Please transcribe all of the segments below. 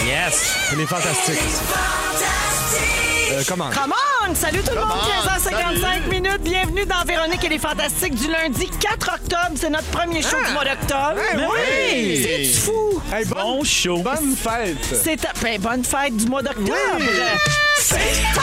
Yes! Elle est fantastique aussi. Euh, comment? Come on! Salut tout le monde, 15h55 minutes. Bienvenue dans Véronique et les Fantastiques du lundi 4 octobre. C'est notre premier show du mois d'octobre. Eh oui! C'est fou! Hey, Bon show! bonne fête! C'est ben, bonne fête du mois d'octobre. Toi,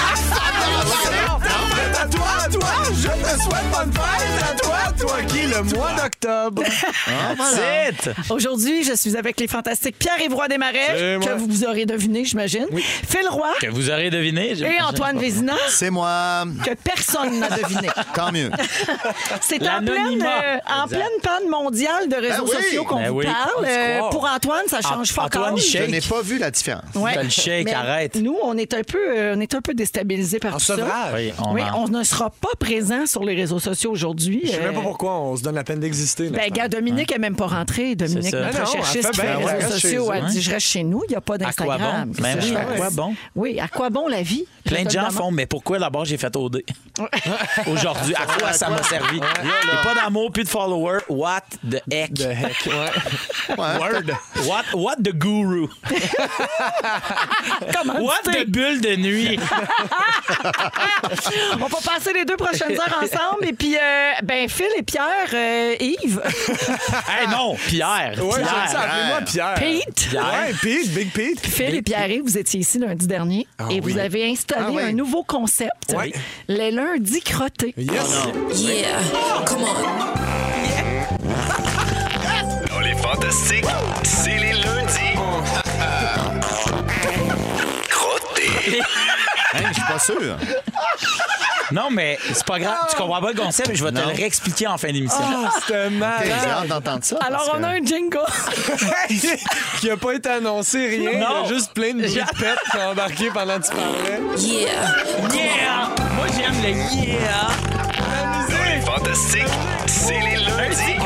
à toi, je te souhaite bonne fête! À toi, toi qui, le mois d'octobre. That's it! Aujourd'hui, je suis avec les Fantastiques Pierre-Yves Roy Desmarais, que vous aurez deviné, j'imagine. Phil Roy Que vous aurez deviné. et. Antoine Vézina, C'est moi. que personne n'a deviné. Tant mieux. C'est en pleine, euh, en pleine panne mondiale de réseaux Ben oui. sociaux qu'on Ben vous oui. parle. On Euh, pour Antoine, ça change An- fort. Antoine, Je shake. n'ai pas vu la différence. Ouais. Fais le shake, Mais arrête. Nous, on est un peu, euh, on est un peu déstabilisés par En tout ça. Oui, on on ne sera pas présent sur les réseaux sociaux aujourd'hui. Je sais même pas Euh, pourquoi on se donne la peine d'exister. Ben, gars, Dominique n'est même pas rentré. Dominique, notre Ben recherchiste bien, les réseaux reste sociaux, eux, elle hein. dit Je reste chez nous, il n'y a pas À quoi d'Instagram. bon? Ben à quoi bon? Oui, à quoi bon la vie? Plein de gens font, mais pourquoi d'abord j'ai fait OD? Aujourd'hui, à quoi ça m'a servi? J'ai pas d'amour, plus de followers. What the heck? De heck, ouais. Word. What, what the guru? Comment What the bulle de nuit? On va passer les deux prochaines heures ensemble. Et puis, euh, ben, Phil et Pierre, euh, Yves, hey non, Pierre. Ouais, j'aime ça, Pierre. appelez-moi Pierre. Pete. Pierre. Ouais, Pete, Big Pete. Phil et Pierre, vous étiez ici lundi dernier et vous oui. avez installé Ah oui. un nouveau concept, Ouais. les lundis crottés. Yes. Yeah, come on. Dans les fantastiques, c'est les lundis. Crotté. Hein, je suis pas sûr. Non, mais c'est pas grave. Tu comprends pas le concept, mais je vais te le réexpliquer en fin d'émission. Ah, c'était Hey, J'ai hâte d'entendre ça. Alors, on que- a un jingle. qui a pas été annoncé, rien. Il y a Non. juste plein de bruits de pète qui ont embarqué pendant que tu parlais. Yeah, Yeah! Moi, j'aime le yeah! Fantastiques, c'est les lundis.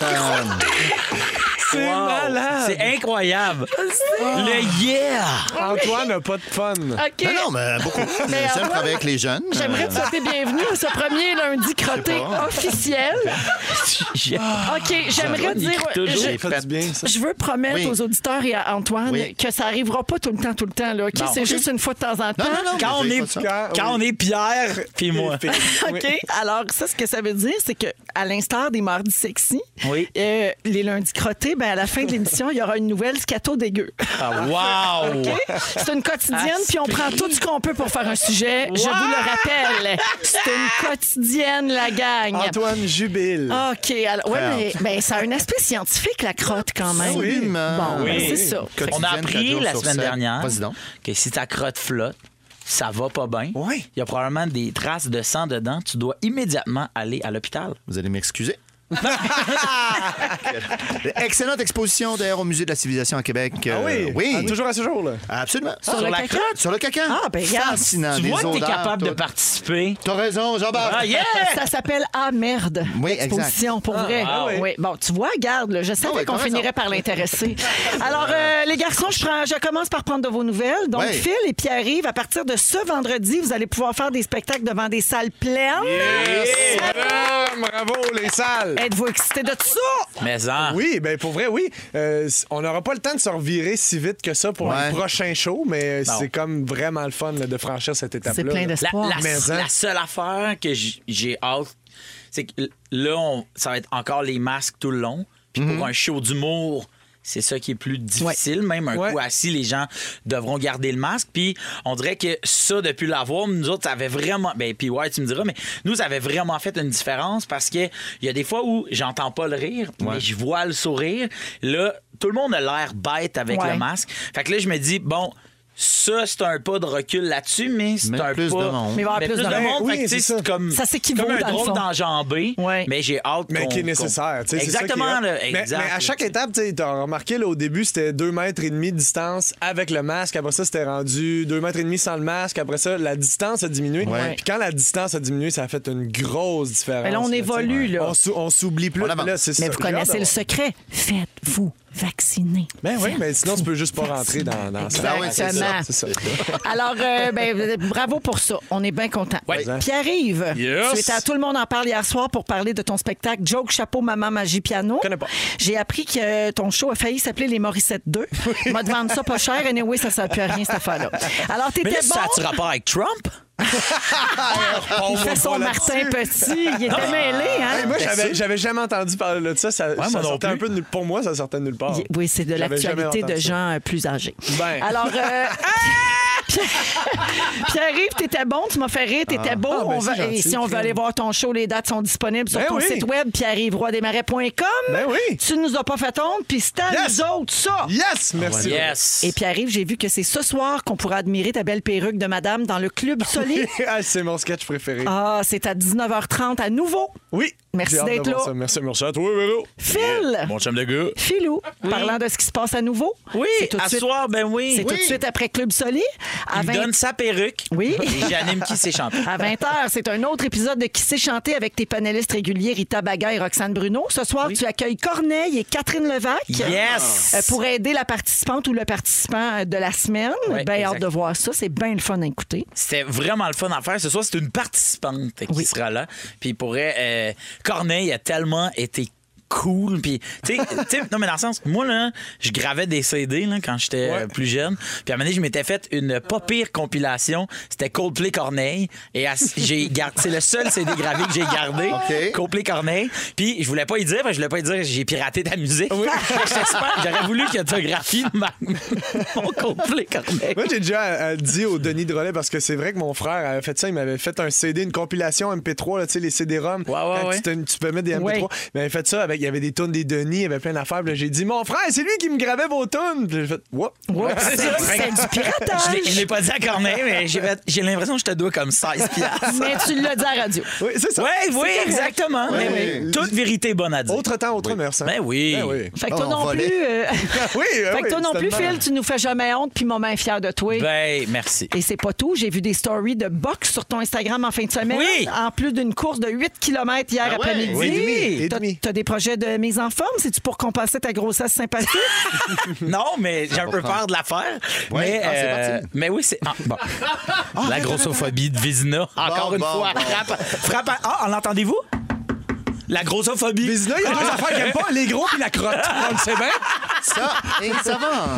C'est Wow. malade. C'est incroyable. Le yeah! Antoine n'a pas de fun. OK. Non, non, mais beaucoup. Mais J'aime Antoine, travailler avec les jeunes. J'aimerais te souhaiter bienvenue à ce premier lundi crotté pas. officiel. OK, j'aimerais dire. toujours. je- Ça fait du bien, ça? Je veux promettre Oui. aux auditeurs et à Antoine Oui. que ça arrivera pas tout le temps, tout le temps. Là, OK? C'est juste une fois de temps en temps. Non, non, non. Quand on mais j'ai est, pas ça. Quand- quand on est Pierre, puis moi. OK. Alors, ça, ce que ça veut dire, c'est que à l'instar des mardis sexy, Oui. euh, les lundis crottés, ben, à la fin de l'émission, il y aura une nouvelle scato dégueu. Ah, wow! C'est une quotidienne, puis on prend tout ce qu'on peut pour faire un sujet. Je vous le rappelle, c'est une quotidienne, la gang. Antoine jubile. OK. Alors, ouais, mais ben, ça a un aspect scientifique, la crotte, quand même. Absolument. Bon, Oui. ben, c'est ça. On a appris la semaine dernière que si ta crotte flotte, ça va pas bien. Oui. Il y a probablement des traces de sang dedans. Tu dois immédiatement aller à l'hôpital. Vous allez m'excuser. Excellente exposition d'ailleurs au Musée de la Civilisation à Québec. Ah oui? Euh, oui. Ah, toujours à ce jour, là? Absolument. Sur le la caca? crotte? Sur le caca. Ah, ben, regarde. Fascinant. Tu des vois que t'es capable de participer. T'as raison, Jean-Baptiste. Ah, yeah! Ça s'appelle Ah merde. Oui, Exposition, pour vrai. wow. Oui. Bon, tu vois, garde, là, je savais Ah oui, qu'on finirait raison. par l'intéresser. Alors, euh, les garçons, je, prends- je commence par prendre de vos nouvelles. Donc, Oui. Phil et Pierre-Yves, à partir de ce vendredi, vous allez pouvoir faire des spectacles devant des salles pleines. Madame, bravo, les salles. Êtes-vous excités de ça? Mais en. Oui, ben pour vrai, oui. Euh, on n'aura pas le temps de se revirer si vite que ça pour Ouais. un prochain show, mais Non. c'est comme vraiment le fun là, de franchir cette étape-là. C'est plein là. La, d'espoir. la- Mais, hein? la seule affaire que j'ai hâte, c'est que là, on- ça va être encore les masques tout le long. Puis Mhm. pour un show d'humour, c'est ça qui est plus difficile. Même un Ouais. coup assis, les gens devront garder le masque. Puis on dirait que ça, depuis l'avoir, nous autres, ça avait vraiment. Ben, puis ouais, tu me diras, mais nous, ça avait vraiment fait une différence parce que il y a des fois où j'entends pas le rire, mais je vois le sourire. Là, tout le monde a l'air bête avec le masque. Fait que là, je me dis, bon. Ça, c'est un pas de recul là-dessus, mais c'est un plus pas. de monde. Mais il va y avoir plus plus de de monde. Oui, fait que, c'est ça. c'est comme, Ça s'équivaut, comme un dans le drôle fond. d'enjambé. Ouais. Mais j'ai hâte Mais qu'on- qui est qu'on- nécessaire. tu sais, c'est ça qui est Exactement. hot. là, mais, exact. mais à chaque étape, tu as remarqué, là, au début, c'était 2 mètres et demi de distance avec le masque. Après ça, c'était rendu 2 mètres et demi sans le masque. Après ça, la distance a diminué. Ouais. Puis quand la distance a diminué, ça a fait une grosse différence. Mais là, on tu sais. évolue, là. On sou- On s'oublie plus. On avance. Là, c'est Mais ça. vous J'ai hâte connaissez le d'avoir. secret? Faites-vous vacciner. Ben oui, mais sinon, tu peux juste pas rentrer dans, dans ça. Ah oui, c'est Exactement. C'est ça. Alors, euh, ben, bravo pour ça. On est bien contents. Ouais. Pierre-Yves, Yes. tu étais à Tout le monde en parle hier soir pour parler de ton spectacle Joke, Chapeau, Maman, Magie, Piano. connais pas. J'ai appris que ton show a failli s'appeler Les Morissette 2. M'a te vendre ça pas cher. Anyway, ça ne sert plus à rien, cette affaire-là. Alors, t'étais bon. ça a-tu rapport avec Trump? On Il fait son Martin. Petit. Il était mêlé, hein? Hey, moi, j'avais, j'avais jamais entendu parler de ça. Ça, non sortait un peu de nulle- Pour moi, ça sortait de nulle part. Oui, c'est de l'actualité de gens euh, plus âgés. Ben. Alors, euh, Pierre-Yves, t'étais bon, tu m'as fait rire, t'étais beau. Ah, ben, On va- c'est gentil, et si on veut aller voir ton show, les dates sont disponibles sur Ben ton oui. site web, pierre-yves-roidesmarais.com. Ben oui. Tu nous as pas fait honte, puis c'est à Yes. nous autres, ça. Yes! Merci. Yes. Et Pierre-Yves, j'ai vu que c'est ce soir qu'on pourra admirer ta belle perruque de madame dans le Club Soli. Ah, c'est mon sketch préféré. Ah, c'est à 19h30 à nouveau. Oui. Merci d'être là. ça. Merci, merci à toi, Véro. Phil, Mon chum de gars. Philou, parlant de ce qui se passe à nouveau. Oui, c'est tout de à suite- soir, ben oui. C'est tout de suite après Club Soli. À Il me 20 donne sa perruque. Oui. Et j'anime qui s'est chanté. À 20h, c'est un autre épisode de Qui sait chanter avec tes panélistes réguliers Rita Baga et Roxane Bruno. Ce soir, tu accueilles Corneille et Catherine Levac. Yes! euh, pour aider la participante ou le participant euh, de la semaine. Bien hâte de voir ça. C'est bien le fun à écouter. C'était vraiment le fun à faire. Ce soir, c'est une participante qui Oui. sera là. Puis pourrait. Euh, Corneille a tellement été cool puis tu sais non mais dans le sens moi là je gravais des CD là quand j'étais euh, plus jeune puis à un moment donné je m'étais fait une pas pire compilation c'était Coldplay Corneille et j'ai gardé c'est le seul CD gravé que j'ai gardé. Coldplay Corneille puis je voulais pas y dire parce que je voulais pas y dire j'ai piraté ta musique j'aurais voulu qu'il autographie ma, mon Coldplay Corneille Moi, j'ai déjà euh, dit au Denis Drolet parce que c'est vrai que mon frère avait fait ça. Il m'avait fait un CD, une compilation MP3, là, tu sais, les CD-ROM. Ouais, ouais, Quand ouais. Tu, peux mettre des MP3. Ouais. Il m'avait fait ça avec. Il y avait des tunes des Denis, il y avait plein d'affaires. J'ai dit, mon frère, c'est lui qui me gravait vos. Puis j'ai fait, Whoop. C'est du piratage. je l'ai pas dit à Corneille, mais j'ai l'impression que je te dois comme 16 piastres. Mais tu l'as dit à la radio. Oui, c'est ça. Oui, oui, correct. exactement. Oui, Mais oui. Toute vérité bonne à dire. Autre temps, autre mœurs. hein? Ben oui. Ben oui. Fait que Oh, toi on non volait. plus, euh, oui, ben fait que oui, toi non plus, Phil, tu nous fais jamais honte, puis maman est fière de toi. Ben, merci. Et c'est pas tout. J'ai vu des stories de boxe sur ton Instagram en fin de semaine. Oui. En plus d'une course de 8 km hier Ah ouais? après-midi. Oui, et demi. T'as des projets de mise en forme? C'est-tu pour compenser ta grossesse sympathique? Non, mais j'ai un peu peur de la faire. Ouais, mais, ah, c'est euh, parti. mais oui, c'est. ah, bon. La grossophobie de Vézina. Encore Bon, une bon, fois. bon. Frappe, frappe à- Ah, en l'entendez-vous? La grossophobie. Vézina, il y a deux affaires qu'il aime pas, les gros puis la crotte. On le sait bien. Ça, et ça va.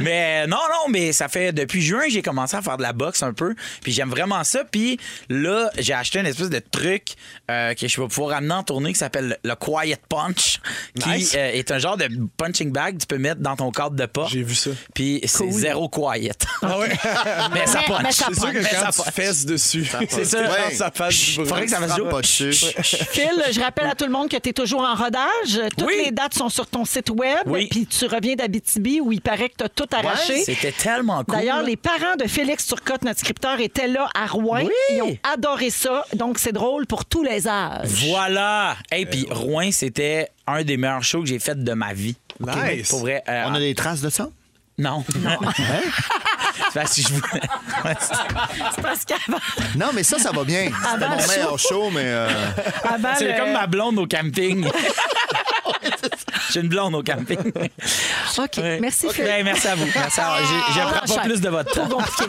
Mais non, non, mais ça fait depuis juin, j'ai commencé à faire de la boxe un peu. Puis j'aime vraiment ça. Puis là, j'ai acheté une espèce de truc euh, que je vais pouvoir amener en tournée qui s'appelle le, Quiet Punch, qui Nice. euh, est un genre de punching bag que tu peux mettre dans ton cadre de porte. J'ai vu ça. Puis c'est zéro quiet. Ah ouais? mais ça Mais- punch. mais ça C'est sûr que Mais quand ça tu punch. fesses dessus, C'est ça. Ouais. ça fasse du bruit. Faudrait que ça fasse pas dessus. Phil, je rappelle à tout le monde que tu es toujours en rodage. Toutes Oui. les dates sont sur ton site web. Oui. Puis tu reviens d'Abitibi où il paraît que tu as tout arraché. C'était tellement cool. D'ailleurs, les parents de Félix Turcotte, notre scripteur, étaient là à Rouen. Oui. Ils ont adoré ça. Donc, c'est drôle pour tous les âges. Voilà. Et puis Rouen, c'était un des meilleurs shows que j'ai fait de ma vie. Nice. Pour vrai. euh, On a des traces de ça? Non. C'est parce que je voulais- C'est parce qu'avant Non, mais ça, ça va bien. C'était mon le meilleur show, mais... euh, avant C'est le- comme ma blonde au camping. J'ai une blonde au camping. OK. Merci, Phil. Ben, merci à vous. Merci à vous. J'ai- Je On prends pas enchaîne. plus de votre temps. compliqué.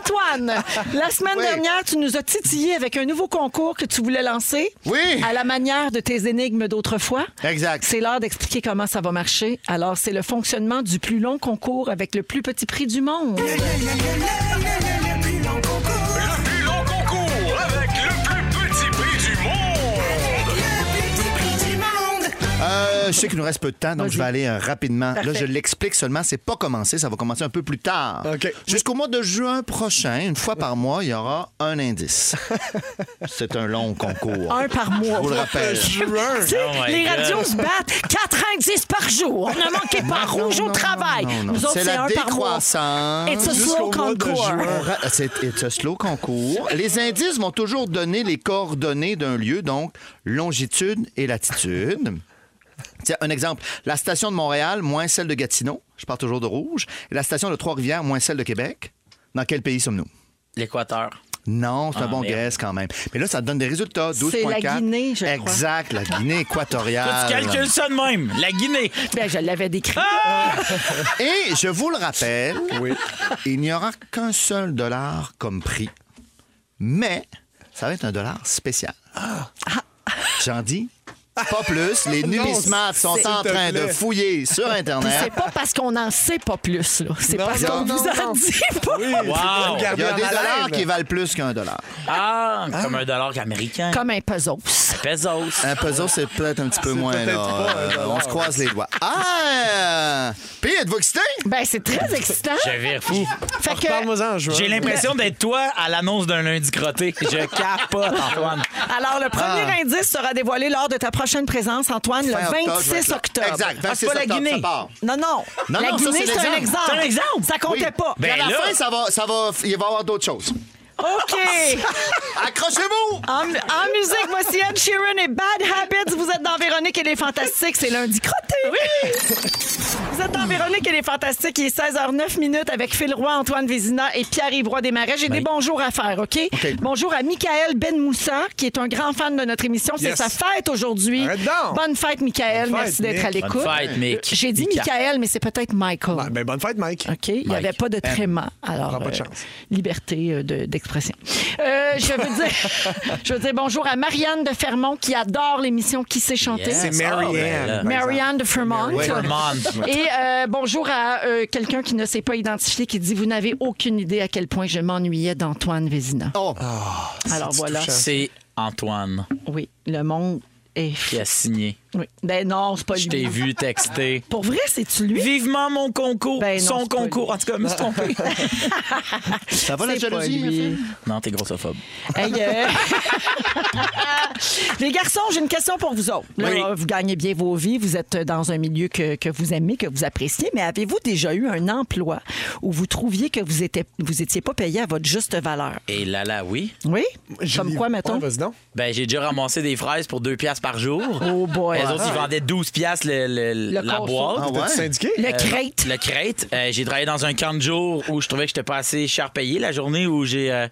Antoine, la semaine Oui. dernière, tu nous as titillé avec un nouveau concours que tu voulais lancer. Oui. À la manière de tes énigmes d'autrefois. Exact. C'est l'heure d'expliquer comment ça va marcher. Alors, c'est le fonctionnement du plus long concours avec le plus petit prix du monde. Euh, je sais qu'il nous reste peu de temps, donc je vais aller euh, rapidement. Là, je l'explique seulement, c'est pas commencé, ça va commencer un peu plus tard. Jusqu'au mois de juin prochain, une fois par mois, il y aura un indice. c'est un long concours. Un par mois. Je vous le rappelle. Oh les radios se battent. 4 indices par jour. Ne manquez pas rouge au travail. Non, non. Nous autres, C'est c'est la un décroissance. It's a slow concours. On C'est a slow concours. Les indices vont toujours donner les coordonnées d'un lieu, donc longitude et latitude. Tiens, un exemple. La station de Montréal, moins celle de Gatineau. Je parle toujours de rouge. Et la station de Trois-Rivières, moins celle de Québec. Dans quel pays sommes-nous? L'Équateur. Non, c'est un Ah, bon merde. guess quand même. Mais là, ça te donne des résultats. 12,4. C'est la Guinée, je crois. Exact, la Guinée équatoriale. Tu calcules ça de même. La Guinée. Ben, je l'avais décrit. Et je vous le rappelle, il n'y aura qu'un seul dollar comme prix, mais ça va être un dollar spécial. J'en dis pas plus. Les numismates sont en train de fouiller sur Internet. c'est pas parce qu'on n'en sait pas plus, là. C'est Non, parce non, qu'on non, vous en non. dit pas. Oui, Wow. Il garder y a en des haleine. dollars qui valent plus qu'un dollar. Ah, comme un dollar américain. Comme un puzzle. Pesos. Un puzzle, c'est peut-être un petit peu moins. peut-être Là. pas un Euh, dollar. on se croise les doigts. Ah! Puis, êtes-vous excité? Ben, c'est très excitant. Je vire fou. Fait que, Parle-moi-en en juin. J'ai l'impression d'être toi à l'annonce d'un lundi crotté. Je capote, Antoine. alors, le premier Ah. indice sera dévoilé lors de ta prochaine présence, Antoine, le Fin octobre, je vais 26 être là. octobre. Exact, Ah, 26 c'est pas la octobre, Guinée. ça part. Non, non. Non, la non, ça, Guinée, c'est c'est un l'exemple. exemple. C'est un exemple. Ça comptait Oui. pas. À Ben la là- fin, ça va, ça va, il va y avoir d'autres choses. OK. Accrochez-vous! En, en musique, voici Ed Sheeran et Bad Habits. Vous êtes dans Véronique et les Fantastiques. C'est lundi crotté. Oui. Vous êtes dans Véronique et les Fantastiques. Il est 16h09 minutes avec Phil Roy, Antoine Vézina et Pierre-Yves Roy Desmarais. J'ai des bonjours à faire, OK? OK. Bonjour à Michael Ben Moussa, qui est un grand fan de notre émission. C'est Yes. sa fête aujourd'hui. Bonne fête, Michael. Bonne Merci d'être à l'écoute. Bonne fête, Mick. J'ai dit Mika. Michael, mais c'est peut-être Michael. Ah, ben, bonne fête, Mike. OK? Il n'y avait pas de tréma. Alors, pas de euh, chance. liberté euh, de- d'expression. Euh, je veux dire, je veux dire bonjour à Marianne de Fermont qui adore l'émission Qui sait chanter. Yes. C'est Ah, ben exemple. Marianne de Fermont. Oui. Et euh, bonjour à euh, quelqu'un qui ne s'est pas identifié qui dit Vous n'avez aucune idée à quel point je m'ennuyais d'Antoine Vézina. Oh, Alors voilà. C'est Antoine Oui, le monde est. qui a signé. Oui. Ben non, c'est pas Je lui. t'ai vu texter. Pour vrai, c'est-tu lui? Vivement mon concours. Ben non, Son concours. En tout cas, je me suis trompé. ça va la jalousie, ma lui. fille? non, t'es grossophobe. Hey, euh, Les garçons, j'ai une question pour vous autres. Là, Oui. Vous gagnez bien vos vies, vous êtes dans un milieu que, que vous aimez, que vous appréciez, mais avez-vous déjà eu un emploi où vous trouviez que vous étiez, vous étiez pas payé à votre juste valeur? Et là, là, oui. Oui? Comme quoi, mettons? Ouais. Ben, j'ai déjà ramassé des fraises pour 2 piastres par jour. Oh boy. Les autres, ils vendaient 12 piastres le, le- Le la conso. boîte. Ah ouais? Syndiqué? Le Euh, crate. Le crate. Euh, j'ai travaillé dans un camp de jour où je trouvais que j'étais pas assez cher payé. La journée où j'ai, euh,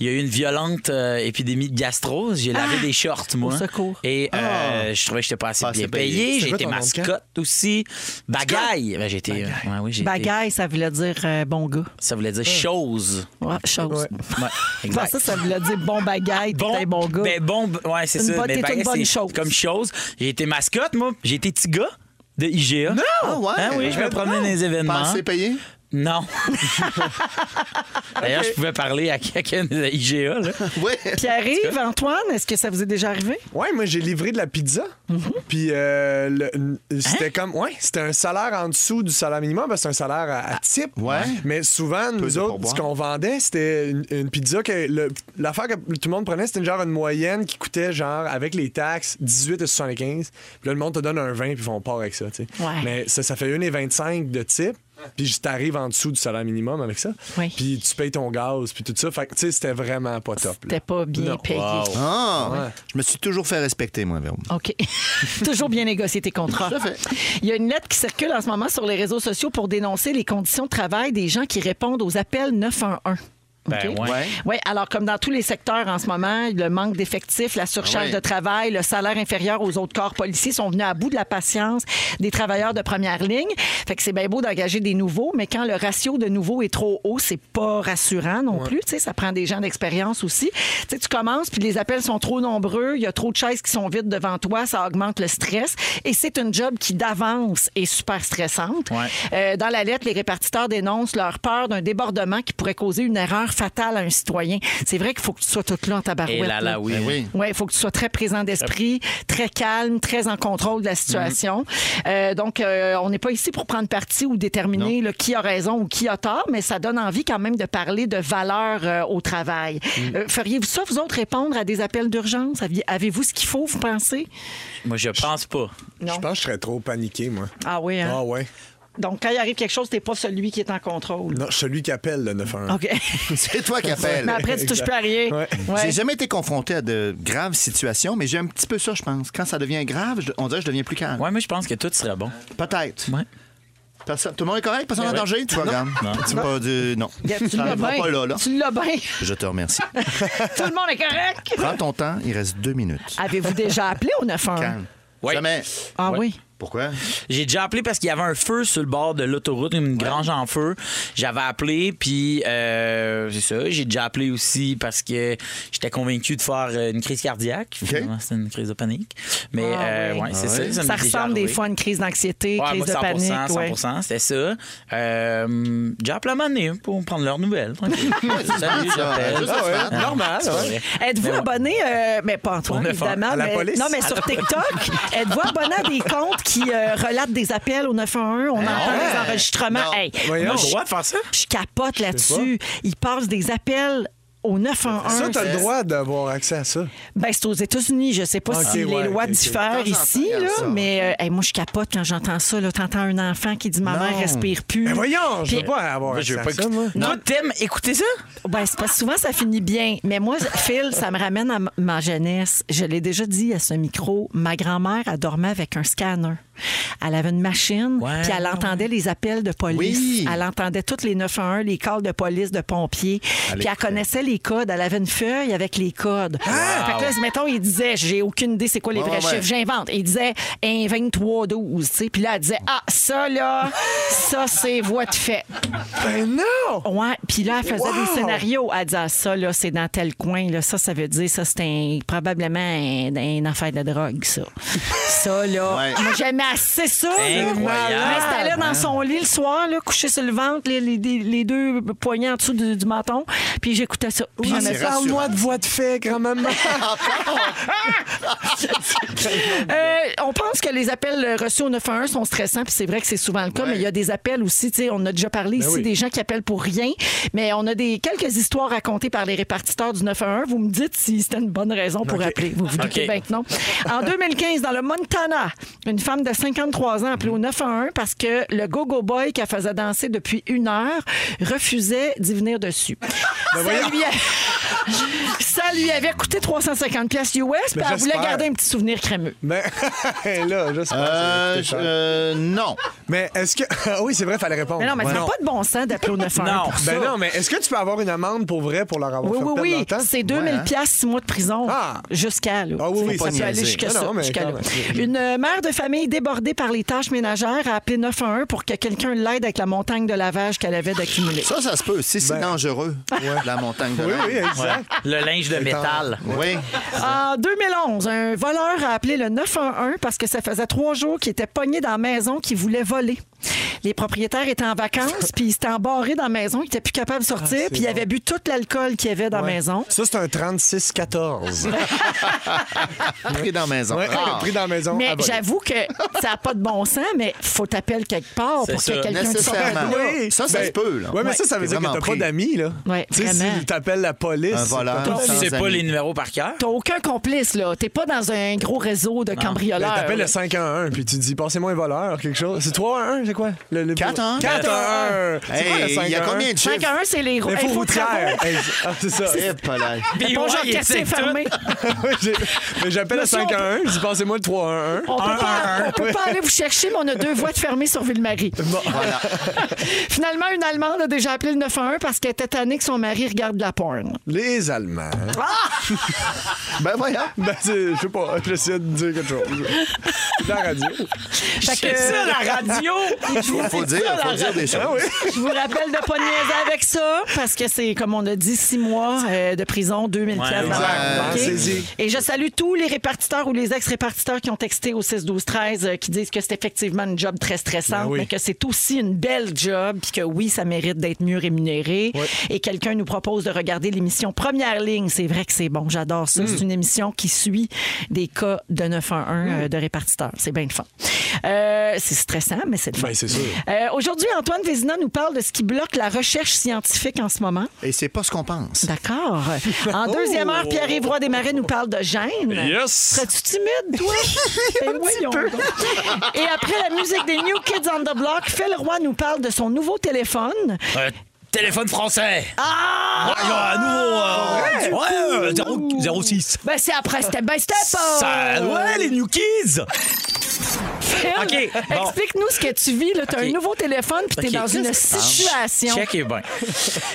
il y a eu une violente euh, épidémie de gastrose, j'ai lavé des shorts, moi. au secours. Et euh, je trouvais que j'étais pas assez Pas bien assez payé. payé. J'ai quoi été ton nom de mascotte aussi. Bagaille. Ben, j'ai été, ouais, oui, j'ai été- Bagaille, ça voulait dire euh, bon gars. Ça voulait dire chose. Ouais, chose. Ouais. Exact. ça voulait dire bon bagaille, t'es un bon gars. Ben bon, ouais, c'est Une ça. bonne- Mais t'es une bagaille, bonne c'est chose. Comme chose. J'ai été mascotte, moi. J'ai été petit gars de IGA. Non! Ah ouais? Hein, oui, je me promenais dans les Pas événements. assez payé? Non. D'ailleurs, je pouvais parler à quelqu'un de IGA. Là. Oui. Pierre-Yves, Antoine, est-ce que ça vous est déjà arrivé? Ouais, moi j'ai livré de la pizza. Puis euh, le- c'était comme ouais, c'était un salaire en dessous du salaire minimum parce que c'est un salaire à, à type. Ouais. Mais souvent nous de autres pourboire. ce qu'on vendait, c'était une, une pizza que le- l'affaire que tout le monde prenait, c'était une genre une moyenne qui coûtait genre avec les taxes 18 et 75. Puis là le monde te donne un 20 puis ils font part avec ça, tu sais. Ouais. Mais ça ça fait 1 et 25 de type. Puis t'arrives en dessous du salaire minimum avec ça. Oui. Puis tu payes ton gaz, puis tout ça. Fait que, tu sais, c'était vraiment pas top. C'était pas bien Non. payé. Ah, Ouais. je me suis toujours fait respecter, moi, Véro. OK. Toujours bien négocier tes contrats. Tout à fait. Il y a une lettre qui circule en ce moment sur les réseaux sociaux pour dénoncer les conditions de travail des gens qui répondent aux appels 911. Ben OK? ouais. Ouais. Oui, alors comme dans tous les secteurs en ce moment, le manque d'effectifs, la surcharge Ah ouais. de travail, le salaire inférieur aux autres corps policiers sont venus à bout de la patience des travailleurs de première ligne. Fait que c'est bien beau d'engager des nouveaux, mais quand le ratio de nouveaux est trop haut, c'est pas rassurant non plus. Tu sais, ça prend des gens d'expérience aussi. Tu sais, tu commences, puis les appels sont trop nombreux, il y a trop de chaises qui sont vides devant toi, ça augmente le stress. Et c'est une job qui d'avance est super stressante. Ouais. Euh, dans la lettre, les répartiteurs dénoncent leur peur d'un débordement qui pourrait causer une erreur fatal à un citoyen. C'est vrai qu'il faut que tu sois tout là en tabarouette. Et là, là, oui. Ben oui. Il faut que tu sois très présent d'esprit, très calme, très en contrôle de la situation. Euh, donc, euh, on n'est pas ici pour prendre parti ou déterminer là, qui a raison ou qui a tort, mais ça donne envie quand même de parler de valeur euh, au travail. Euh, Feriez-vous ça, vous autres, répondre à des appels d'urgence? Avez-vous ce qu'il faut, vous pensez? Moi, je pense pas. Non. Je pense que je serais trop paniqué, moi. Ah oui, hein? Ah ouais. Donc, quand il arrive quelque chose, t'es pas celui qui est en contrôle. Non, celui qui appelle le 911. OK. C'est toi qui appelles. mais après, tu touches plus à rien. Ouais. Ouais. J'ai jamais été confronté à de graves situations, mais j'ai un petit peu ça, je pense. Quand ça devient grave, je- on dirait que je deviens plus calme. Ouais, moi, je pense que tout serait bon. Peut-être. Ouais. Personne- Tout le monde est correct? Personne en Ouais. danger? Tu vois, regarde. Tu pas du... Non. Tu Ça l'as arrivera bien. pas là, là. Tu l'as bien. Je te remercie. Tout le monde est correct. Prends ton temps, il reste deux minutes. Avez-vous déjà appelé au 911? Calme. Ouais. Jamais. Ah oui. Pourquoi? J'ai déjà appelé parce qu'il y avait un feu sur le bord de l'autoroute, une grange en feu. J'avais appelé, puis euh, c'est ça. J'ai déjà appelé aussi parce que j'étais convaincu de faire euh, une crise cardiaque. Finalement, c'était une crise de panique. Mais Ah euh, oui. ouais, c'est Ah ça. Ça, Ça m'est déjà ressemble des arrivé. fois à une crise d'anxiété, Ouais, crise moi, de 100%, panique. ouais. 100%, c'était ça. Euh, j'ai appelé à Mané pour prendre leurs nouvelles. tranquille. Salut, j'appelle. Juste Ah normal. C'est pas ouais. vrai. Êtes-vous abonné, euh, mais pas Antoine, Au 911. évidemment. À la mais- police? Non, mais sur TikTok, êtes-vous abonné à des comptes qui euh, relatent des appels au 911? On entend ouais? les enregistrements. Hey, Voyons. moi, On a le je, droit de faire ça? je capote là-dessus. Ils passent des appels au 911. Ça, t'as le droit d'avoir accès à ça. Ben, c'est aux États-Unis. Je sais pas si ouais, les lois diffèrent ici, là, ça. mais euh, hey, moi, je capote quand j'entends ça. là. T'entends un enfant qui dit « Ma Non. mère respire plus. Mais voyons, je Puis- veux pas avoir accès je veux à ça, moi. Toi, t'aimes écouter ça? Ben, c'est parce que souvent, ça finit bien. Mais moi, Phil, ça me ramène à ma jeunesse. Je l'ai déjà dit à ce micro. Ma grand-mère, elle dormait avec un scanner. Elle avait une machine, puis elle entendait les appels de police. Oui. Elle entendait toutes les 911, les calls de police, de pompiers. Puis elle connaissait les codes. Elle avait une feuille avec les codes. Fait que là, mettons, il disait, j'ai aucune idée c'est quoi les vrais ouais, chiffres, j'invente. Il disait un 23-12, tu sais. Puis là, elle disait, ah, ça, là, ça, c'est voie de fait. Ben non! Ouais, puis là, elle faisait Wow! des scénarios. Elle disait, ah, ça, là, c'est dans tel coin. Là. Ça, ça veut dire, ça, c'est un- probablement un, un affaire de drogue, ça. ça, là. Ouais. Moi, j'aimais assez ça. là. Incroyable. Je m'installais dans son lit le soir, là, couché sur le ventre, les, les- les deux poignets en dessous du, du menton, puis j'écoutais ça. Puis j'aimais ça. Parle-moi de voix de fait, grand-maman. Euh, on pense que les appels reçus au 911 sont stressants, puis c'est vrai que c'est souvent le cas, mais il y a des appels aussi, tu sais, on a déjà parlé ici oui. des gens qui appellent pour rien, mais on a des quelques histoires racontées par les répartiteurs du 911. Vous me dites si c'était une bonne raison pour appeler. Vous vous doutez bien que non. En 2015, dans le Montana, une femme de 53 ans appelé au 911 parce que le go-go boy qu'elle faisait danser depuis une heure refusait d'y venir dessus. ça, voyons. lui a- ça lui avait coûté 350 pièces US, puis elle voulait garder un petit souvenir crémeux. Mais là, je sais pas. Euh, ça je- euh, non. Mais est-ce que. Oui, c'est vrai, fallait répondre. Mais non, mais ça n'a Ouais. pas de bon sens d'appeler au 911 Non. pour ça. Ben non, mais est-ce que tu peux avoir une amende pour vrai pour leur avoir Oui, fait oui, oui. leur temps? C'est 2000 Ouais, hein? pièces, 6 mois de prison. Ah. Jusqu'à, là. Ah oui, oui, ça c'est peut aller jusqu'à Non, ça. là. Une mère de famille débordée par les tâches ménagères a appelé 911 pour que quelqu'un l'aide avec la montagne de lavage qu'elle avait d'accumuler. Ça, ça se peut. Si c'est Ben. dangereux, la montagne de Oui, lave. oui, exact. Le linge de métal. Oui. En 2011, un voleur a appelé le 911 parce que ça faisait trois jours qu'il était pogné dans la maison qu'il voulait voler. Les propriétaires étaient en vacances, puis il s'était embarré dans la maison, il était plus capable de sortir, puis il avait bu tout l'alcool qu'il y avait dans la Ouais. maison. Ça, c'est un 36-14. Pris dans la maison. Ouais, Ah. pris dans la maison. Mais j'avoue que ça n'a pas de bon sens, mais faut t'appeler quelque part pour que quelqu'un te sorte. Oui. Ça, ça Ben, se peut, là. Ouais, mais ça, ça veut dire que t'as pas d'amis, là. Ouais, tu sais, vraiment. si t'appelles la police. Tu sais pas les numéros par cœur? T'as aucun complice, là. T'es pas dans un gros réseau de Ben, cambrioleurs. T'appelles là. le 511 puis tu dis passez-moi un voleur, quelque chose. C'est 311, c'est quoi? Le, le... 411. 411. C'est quoi le Hey, il y a 511? combien de chiffres? 5 à 1, c'est les. Hey, ah, c'est ça. C'est Bonjour, il tout. fermé. J'appelle le Monsieur, on 511, je dis passez-moi le 311. On peut, Un, pas, aller vous chercher, mais on a deux voies de fermées sur Ville-Marie. Voilà. Finalement, une Allemande a déjà appelé le 911 parce qu'elle était tannée que son mari regarde de la porn. Les Allemands. Ben voyons. Ben, je sais pas, j'essaie de dire quelque chose. La radio. Fait C'est ça, la radio! je vous Faut, faut dire, faut dire des choses. Je vous rappelle de pas niaiser avec ça, parce que c'est, comme on a dit, six mois euh, de prison, 2000 pièces ouais. d'amende, Ouais, OK? pensez-y. Et je salue tous les répartiteurs ou les ex-répartiteurs qui ont texté au 6 12 13 euh, qui disent que c'est effectivement une job très stressante, Ben oui. mais que c'est aussi une belle job, puis que oui, ça mérite d'être mieux rémunéré. Et quelqu'un nous propose de regarder l'émission Première ligne. C'est vrai que c'est bon, j'adore Mm. ça. C'est une émission qui suit des cas de 911 euh, de répartiteurs. C'est bien le fun. Euh, c'est stressant, mais c'est le fun. Ben, c'est sûr. Euh, Aujourd'hui, Antoine Vézina nous parle de ce qui bloque la recherche scientifique en ce moment. Et c'est pas ce qu'on pense. D'accord. En deuxième heure, Pierre-Yves Roy Desmarais nous parle de gêne. Yes! Serais-tu timide, toi? Ben voyons donc. Et après la musique des New Kids on the Block, Phil Roy nous parle de son nouveau téléphone. Euh, téléphone français. Ah! Ouais, un nouveau. euh, ouais, euh, zéro- 06. Ben, c'est après Step by Step. Ça, ouais, les New Kids. Phil, OK, bon. explique-nous ce que tu vis. Tu as un nouveau téléphone puis tu es dans une situation. Checkez bien.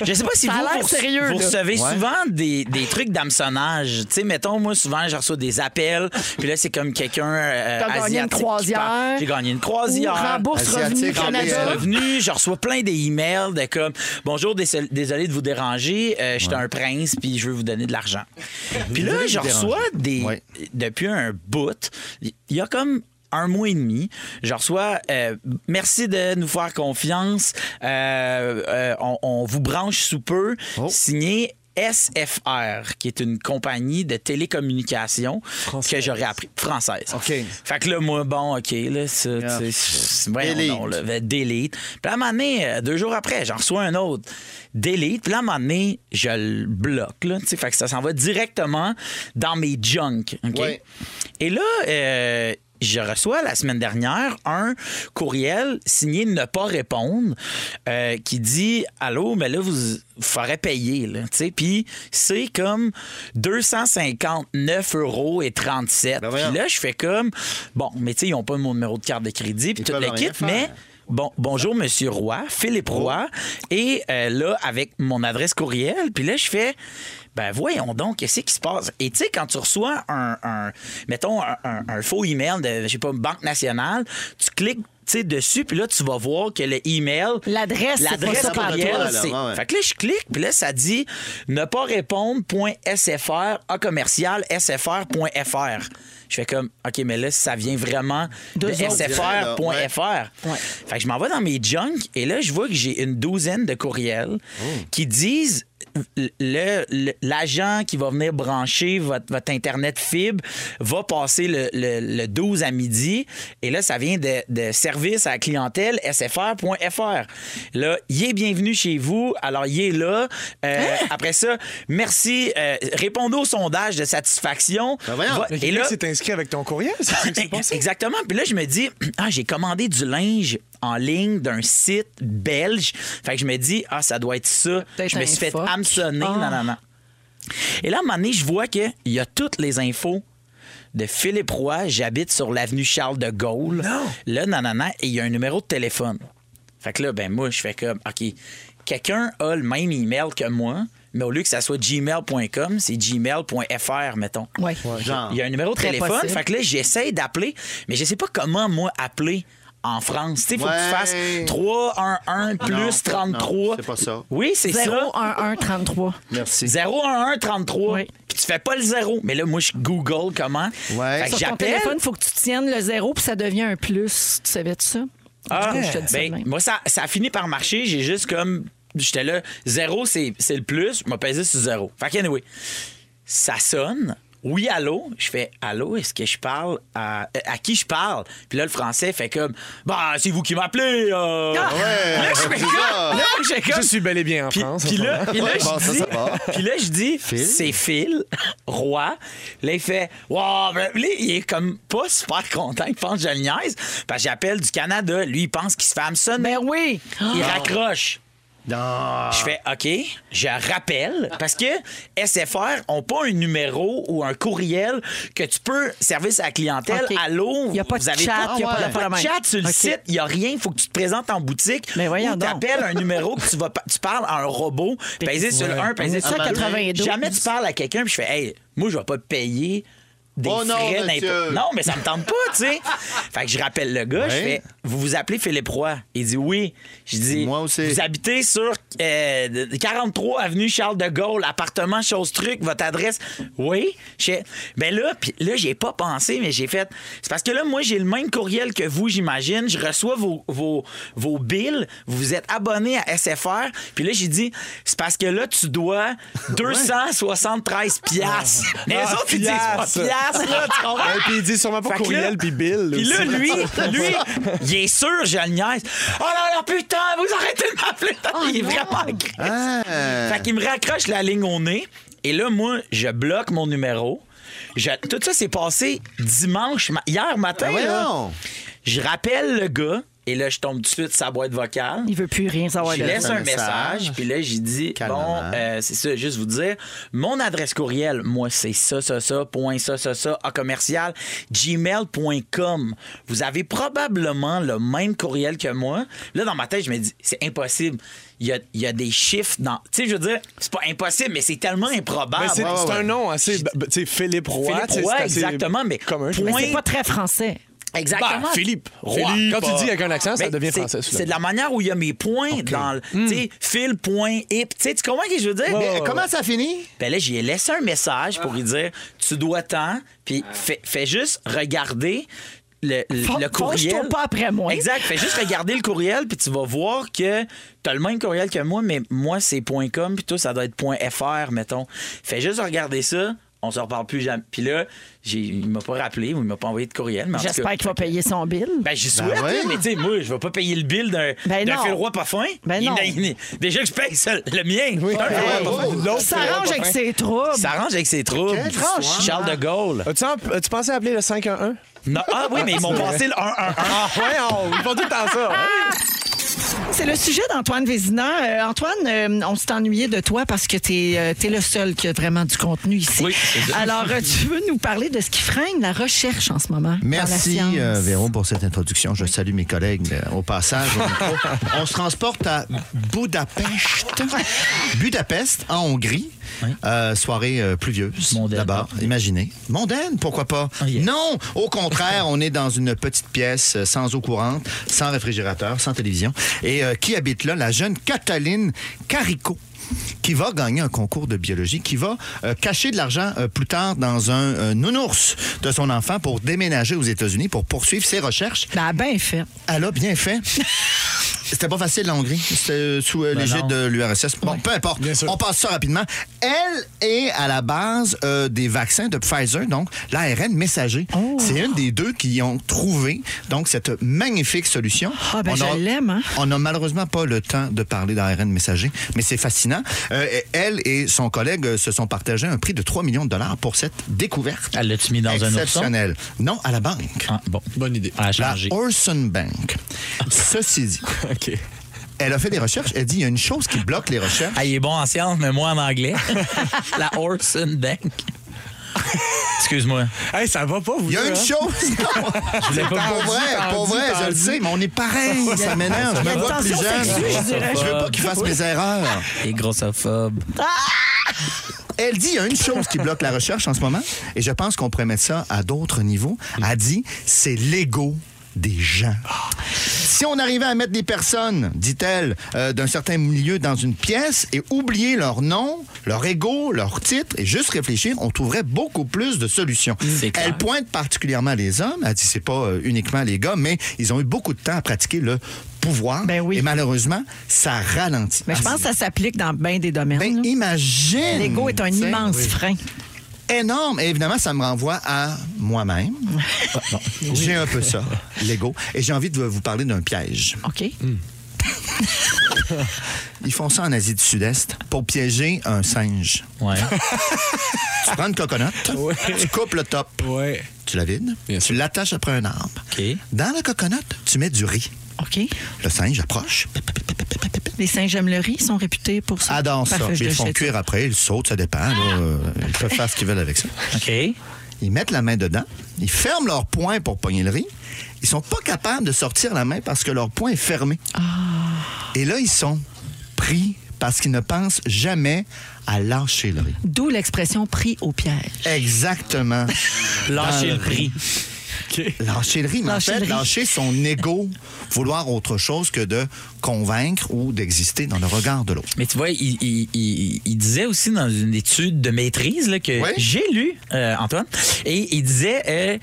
Je sais pas si vous, vous, sérieux, vous recevez souvent des, des trucs d'hameçonnage. Tu sais, mettons, moi, souvent, je reçois des appels, puis là, c'est comme quelqu'un euh, T'as gagné une croisière. J'ai gagné une Ou croisière. rembourse Revenu Canada. Revenu, je reçois plein d'emails de comme bonjour, dés- désolé de vous déranger, euh, je suis un prince puis je veux vous donner de l'argent. Puis là, je reçois des Ouais. depuis un bout, il y a comme un mois et demi, je reçois euh, merci de nous faire confiance, euh, euh, on, on vous branche sous peu, Oh. signé SFR, qui est une compagnie de télécommunications que j'aurais appris française. OK. Fait que là, moi, bon, OK, là, c'est- donc, là, va- delete. Puis à un moment donné, deux jours après, j'en reçois un autre. Delete. Puis là, à un moment donné, je le bloque, là, tu sais, fait que ça s'en va directement dans mes junk, OK? Ouais. Et là, euh, je reçois la semaine dernière un courriel signé ne pas répondre euh, qui dit Allô, mais là, vous, ferez payer. Là. Puis c'est comme 259 euros et 37. Ben Puis là, je fais comme Bon, mais tu sais, ils n'ont pas mon numéro de carte de crédit, puis Ils tout peuvent le rien kit, faire. mais. Bon, bonjour, Monsieur Roy, Philippe Roy. Et euh, là, avec mon adresse courriel, puis là, je fais. Ben voyons donc, qu'est-ce qui se passe? Et tu sais, quand tu reçois un, un- mettons, un, un- un faux email de, je sais pas, Banque nationale, tu cliques tu sais, dessus, puis là, tu vas voir que le email... L'adresse, L'adresse courriel, toi, là. c'est- Ouais, ouais. Fait que là, je clique, puis là, ça dit ne pas répondre, point SFR, A commercial, SFR.fr. Je fais comme, OK, mais là, ça vient vraiment de. SFR.fr. Ouais. Fait que je m'en vais dans mes junk et là, je vois que j'ai une douzaine de courriels qui disent l'agent qui va venir brancher votre, votre Internet fibre va passer le, le- le 12 à midi. Et là, ça vient de, de service à la clientèle sfr.fr. Là, il est bienvenu chez vous. Alors, il est là. Euh, Après ça, merci. Euh, répondez au sondage de satisfaction. Ben voyons. Va- et là, s'est inscrit avec ton courriel, c'est? Exactement. Puis là, je me dis, ah, j'ai commandé du linge en ligne d'un site belge. Fait que je me dis, ah, ça doit être ça. Je me suis fait fuck. hameçonner. Ah. Non, non, non. Et là, à un moment donné, je vois qu'il y a toutes les infos de Philippe Roy. J'habite sur l'avenue Charles de Gaulle. Non. Là, non, non, non. Et il y a un numéro de téléphone. Fait que là, ben moi, je fais comme, OK, quelqu'un a le même email que moi, mais au lieu que ça soit gmail.com, c'est gmail.fr, mettons. Ouais. Genre. Il y a un numéro de téléphone. possible. Fait que là, j'essaie d'appeler, mais je sais pas comment, moi, appeler en France. Tu sais, il faut que tu fasses 311 plus Non, 33. non, c'est pas ça. Oui, c'est ça. 01133. Merci. 011 33. Oui. Puis tu fais pas le zéro. Mais là, moi, je Google comment. Ouais. Fait que Sur ton j'appelle. téléphone, il faut que tu tiennes le zéro puis ça devient un plus. Tu savais de ça? Ah, cas, je te dis ça ben, même. moi, ça, ça a fini par marcher. J'ai juste comme. J'étais là, zéro, c'est c'est le plus. Je m'a pesé sur zéro. Fait que, anyway, ça sonne. Oui, allô? Je fais allô, est-ce que je parle à. euh, À qui je parle? Puis là, le français fait comme Bah, c'est vous qui m'appelez. euh. Ah! Là, je fais c'est comme. Là, je fais comme- Je suis bel et bien en puis, France. puis là, puis là, Ouais, je ça, dis, ça va. puis là, je dis, Phil? c'est Phil, roi. Là, il fait, wow, ben, là, il est comme pas super content. Il pense que je le niaise. Parce que j'appelle du Canada. Lui, il pense qu'il se fait hameçonner. Ben oui. Il raccroche. Non. Je fais OK, je rappelle parce que SFR ont pas un numéro ou un courriel que tu peux service à la clientèle. OK. Allô, Il y a pas de vous avez chat, il y a pas il y a pas de de même. chat sur le OK. site, il y a rien, il faut que tu te présentes en boutique Mais voyons ou donc. t'appelles un numéro que tu vas tu parles à un robot, pèser sur le Ouais. 1, pèser On est sur le ça, 2. 92. Jamais tu parles à quelqu'un puis je fais hey, moi je vais pas payer des Oh non, frais monsieur. d'impôt. Non, mais ça me tente pas, tu sais. fait que je rappelle le gars, je fais Vous vous appelez Philippe Roy? Il dit oui. Je dis Moi aussi. Vous habitez sur euh, 43 avenue Charles de Gaulle, appartement chose truc, votre adresse? Oui. Je fais, ben là, puis là, j'ai pas pensé, mais j'ai fait. C'est parce que là, moi, j'ai le même courriel que vous, j'imagine. Je reçois vos, vos, vos bills. Vous êtes abonné à SFR. Puis là, j'ai dit, c'est parce que là, tu dois 273 piastres. Mais Ah, les autres, ils disent pas piastres. Là, tu comprends? Et puis il dit sûrement pas Fait que courriel là- puis bill. Puis là, aussi. lui, lui, il est sûr, je le niaise. Oh là là, putain, vous arrêtez de m'appeler. il est vraiment agressif. Ah. Fait qu'il me raccroche la ligne au nez. Et là, moi, je bloque mon numéro. Je- tout ça s'est passé dimanche, ma- hier matin. Ben là. voyons. Je rappelle le gars. Et là, je tombe tout de suite sur sa boîte vocale. Il veut plus rien savoir Je laisse un message. puis là, j'ai dit, bon, euh, c'est ça, juste vous dire, mon adresse courriel, moi, c'est ça, ça, ça, point ça, ça, ça, à commercial, gmail.com. Vous avez probablement le même courriel que moi. Là, dans ma tête, je me dis, c'est impossible. Il y a, il y a des chiffres dans. Tu sais, je veux dire, c'est pas impossible, mais c'est tellement improbable. C'est ouais, ouais. un nom assez. ben, Tu sais, Philippe Roy. Philippe Roy, exactement, mais Commun. point- Mais c'est pas très français. Exactement. Ben, Philippe Roy. Philippe, Quand tu dis avec un accent, ça devient français. C'est de la manière où il y a mes points dans le. Tu sais, fil, point, hip. Tu sais, tu comprends ce que je veux dire? Ouais, comment ça finit? Ben là, j'y ai laissé un message pour lui dire tu dois tant, puis fais, fais juste regarder le, le, le courriel. pas après moi. Exact. Fais juste regarder le courriel, puis tu vas voir que tu as le même courriel que moi, mais moi, c'est .com, puis toi, ça doit être .fr, mettons. Fais juste regarder ça. On se reparle plus jamais. Puis là, j'ai, il m'a pas rappelé ou il m'a pas envoyé de courriel. mais J'espère qu'il va payer son bill. ben, j'y souhaite, ouais. mais tu sais, moi, je vais pas payer le bill d'un, Ben d'un non. fil roi pas fin. Ben Il- non. il- déjà que je paye ça, le mien. Oui. L'autre, Ça c'est arrange pas avec ses troubles. Ça arrange avec ses troubles. Charles de Gaulle. As-tu as-tu pensé à appeler le 511? Non. Ah oui, mais ils m'ont passé le 1-1-1. Ah, ouais, on, ils font tout le temps ça. hein? C'est le sujet d'Antoine Vézina. Euh, Antoine, euh, on s'est ennuyé de toi parce que tu es, le seul qui a vraiment du contenu ici. Oui, c'est ça. Alors, euh, tu veux nous parler de ce qui freine la recherche en ce moment? dans la Merci, science? euh, Véro, pour cette introduction. Je salue mes collègues euh, au passage. On se transporte à Budapest. Budapest, en Hongrie. Euh, soirée euh, pluvieuse, Mondaine. là-bas. Imaginez. Mondaine, pourquoi pas? Ah. Non, au contraire, on est dans une petite pièce euh, sans eau courante, sans réfrigérateur, sans télévision. Et euh, qui habite là? La jeune Cataline Carico qui va gagner un concours de biologie, qui va euh, cacher de l'argent euh, plus tard dans un euh, nounours de son enfant pour déménager aux États-Unis pour poursuivre ses recherches. Ben, ben fait. Elle a bien fait. C'était pas facile, la Hongrie. C'était sous euh, Ben l'égide de l'URSS. Bon, peu importe. Bien sûr. On passe ça rapidement. Elle est à la base euh, des vaccins de Pfizer, donc l'ARN messager. Oh. C'est une des deux qui ont trouvé donc cette magnifique solution. Ah, ben, On a- je l'aime, hein? On n'a malheureusement pas le temps de parler d'ARN messager, mais c'est fascinant. Euh, elle et son collègue euh, se sont partagés un prix de 3 millions de dollars pour cette découverte. Elle l'a-tu mis dans un? Exceptionnelle. Non, à la banque. Ah, bon. Bonne idée. À La. Orson Bank. Ceci dit, OK. elle a fait des recherches. Elle dit il y a une chose qui bloque les recherches. Ah, il est bon en sciences, mais moi en anglais. La Orson Bank. Excuse-moi. Hey, ça va pas, vous Il y a deux, une hein? chose. Non, l'ai pas pour vrai, tendu, pour vrai, je le sais, mais on est pareil. Ça m'énerve. Je me vois plus jeune. je. Je veux pas qu'il fasse mes erreurs. Les grossophobes. Elle dit il y a une chose qui bloque la recherche en ce moment, et je pense qu'on pourrait mettre ça à d'autres niveaux. Elle dit c'est l'ego des gens. Si on arrivait à mettre des personnes, dit-elle, euh, d'un certain milieu dans une pièce et oublier leur nom, leur ego, leur titre et juste réfléchir, on trouverait beaucoup plus de solutions. Elle pointe particulièrement les hommes. Elle dit c'est pas euh, uniquement les gars, mais ils ont eu beaucoup de temps à pratiquer le pouvoir. Ben oui. Et malheureusement, ça ralentit. Mais je pense que ça s'appplique dans bien des domaines. Ben, imagine. L'ego est un immense frein. Énorme. Et évidemment, ça me renvoie à moi-même. J'ai un peu ça, l'ego. Et j'ai envie de vous parler d'un piège. OK? Ils font ça en Asie du Sud-Est pour piéger un singe. Ouais. Tu prends une coconut, Ouais. tu coupes le top, Ouais. tu la vides, Bien tu l'attaches après un arbre. OK. Dans la coconut, tu mets du riz. OK. Le singe approche, Les Saint-Gemmes-le-Riz sont réputés pour ça. adore ça. Ils le font cuire après, ils sautent, ça dépend. là. Euh, Ils peuvent faire ce qu'ils veulent avec ça. OK. Ils mettent la main dedans, ils ferment leur poing pour pogner le riz. Ils sont pas capables de sortir la main parce que leur poing est fermé. Et là, ils sont pris parce qu'ils ne pensent jamais à lâcher le riz. D'où l'expression pris au piège. Exactement. Lâcher le prix. Lâcher le Lâcher en fait, lâcher son ego, vouloir autre chose que de convaincre ou d'exister dans le regard de l'autre. Mais tu vois, il, il- il- il disait aussi dans une étude de maîtrise là, que Oui. j'ai lu, euh, Antoine, et il disait euh,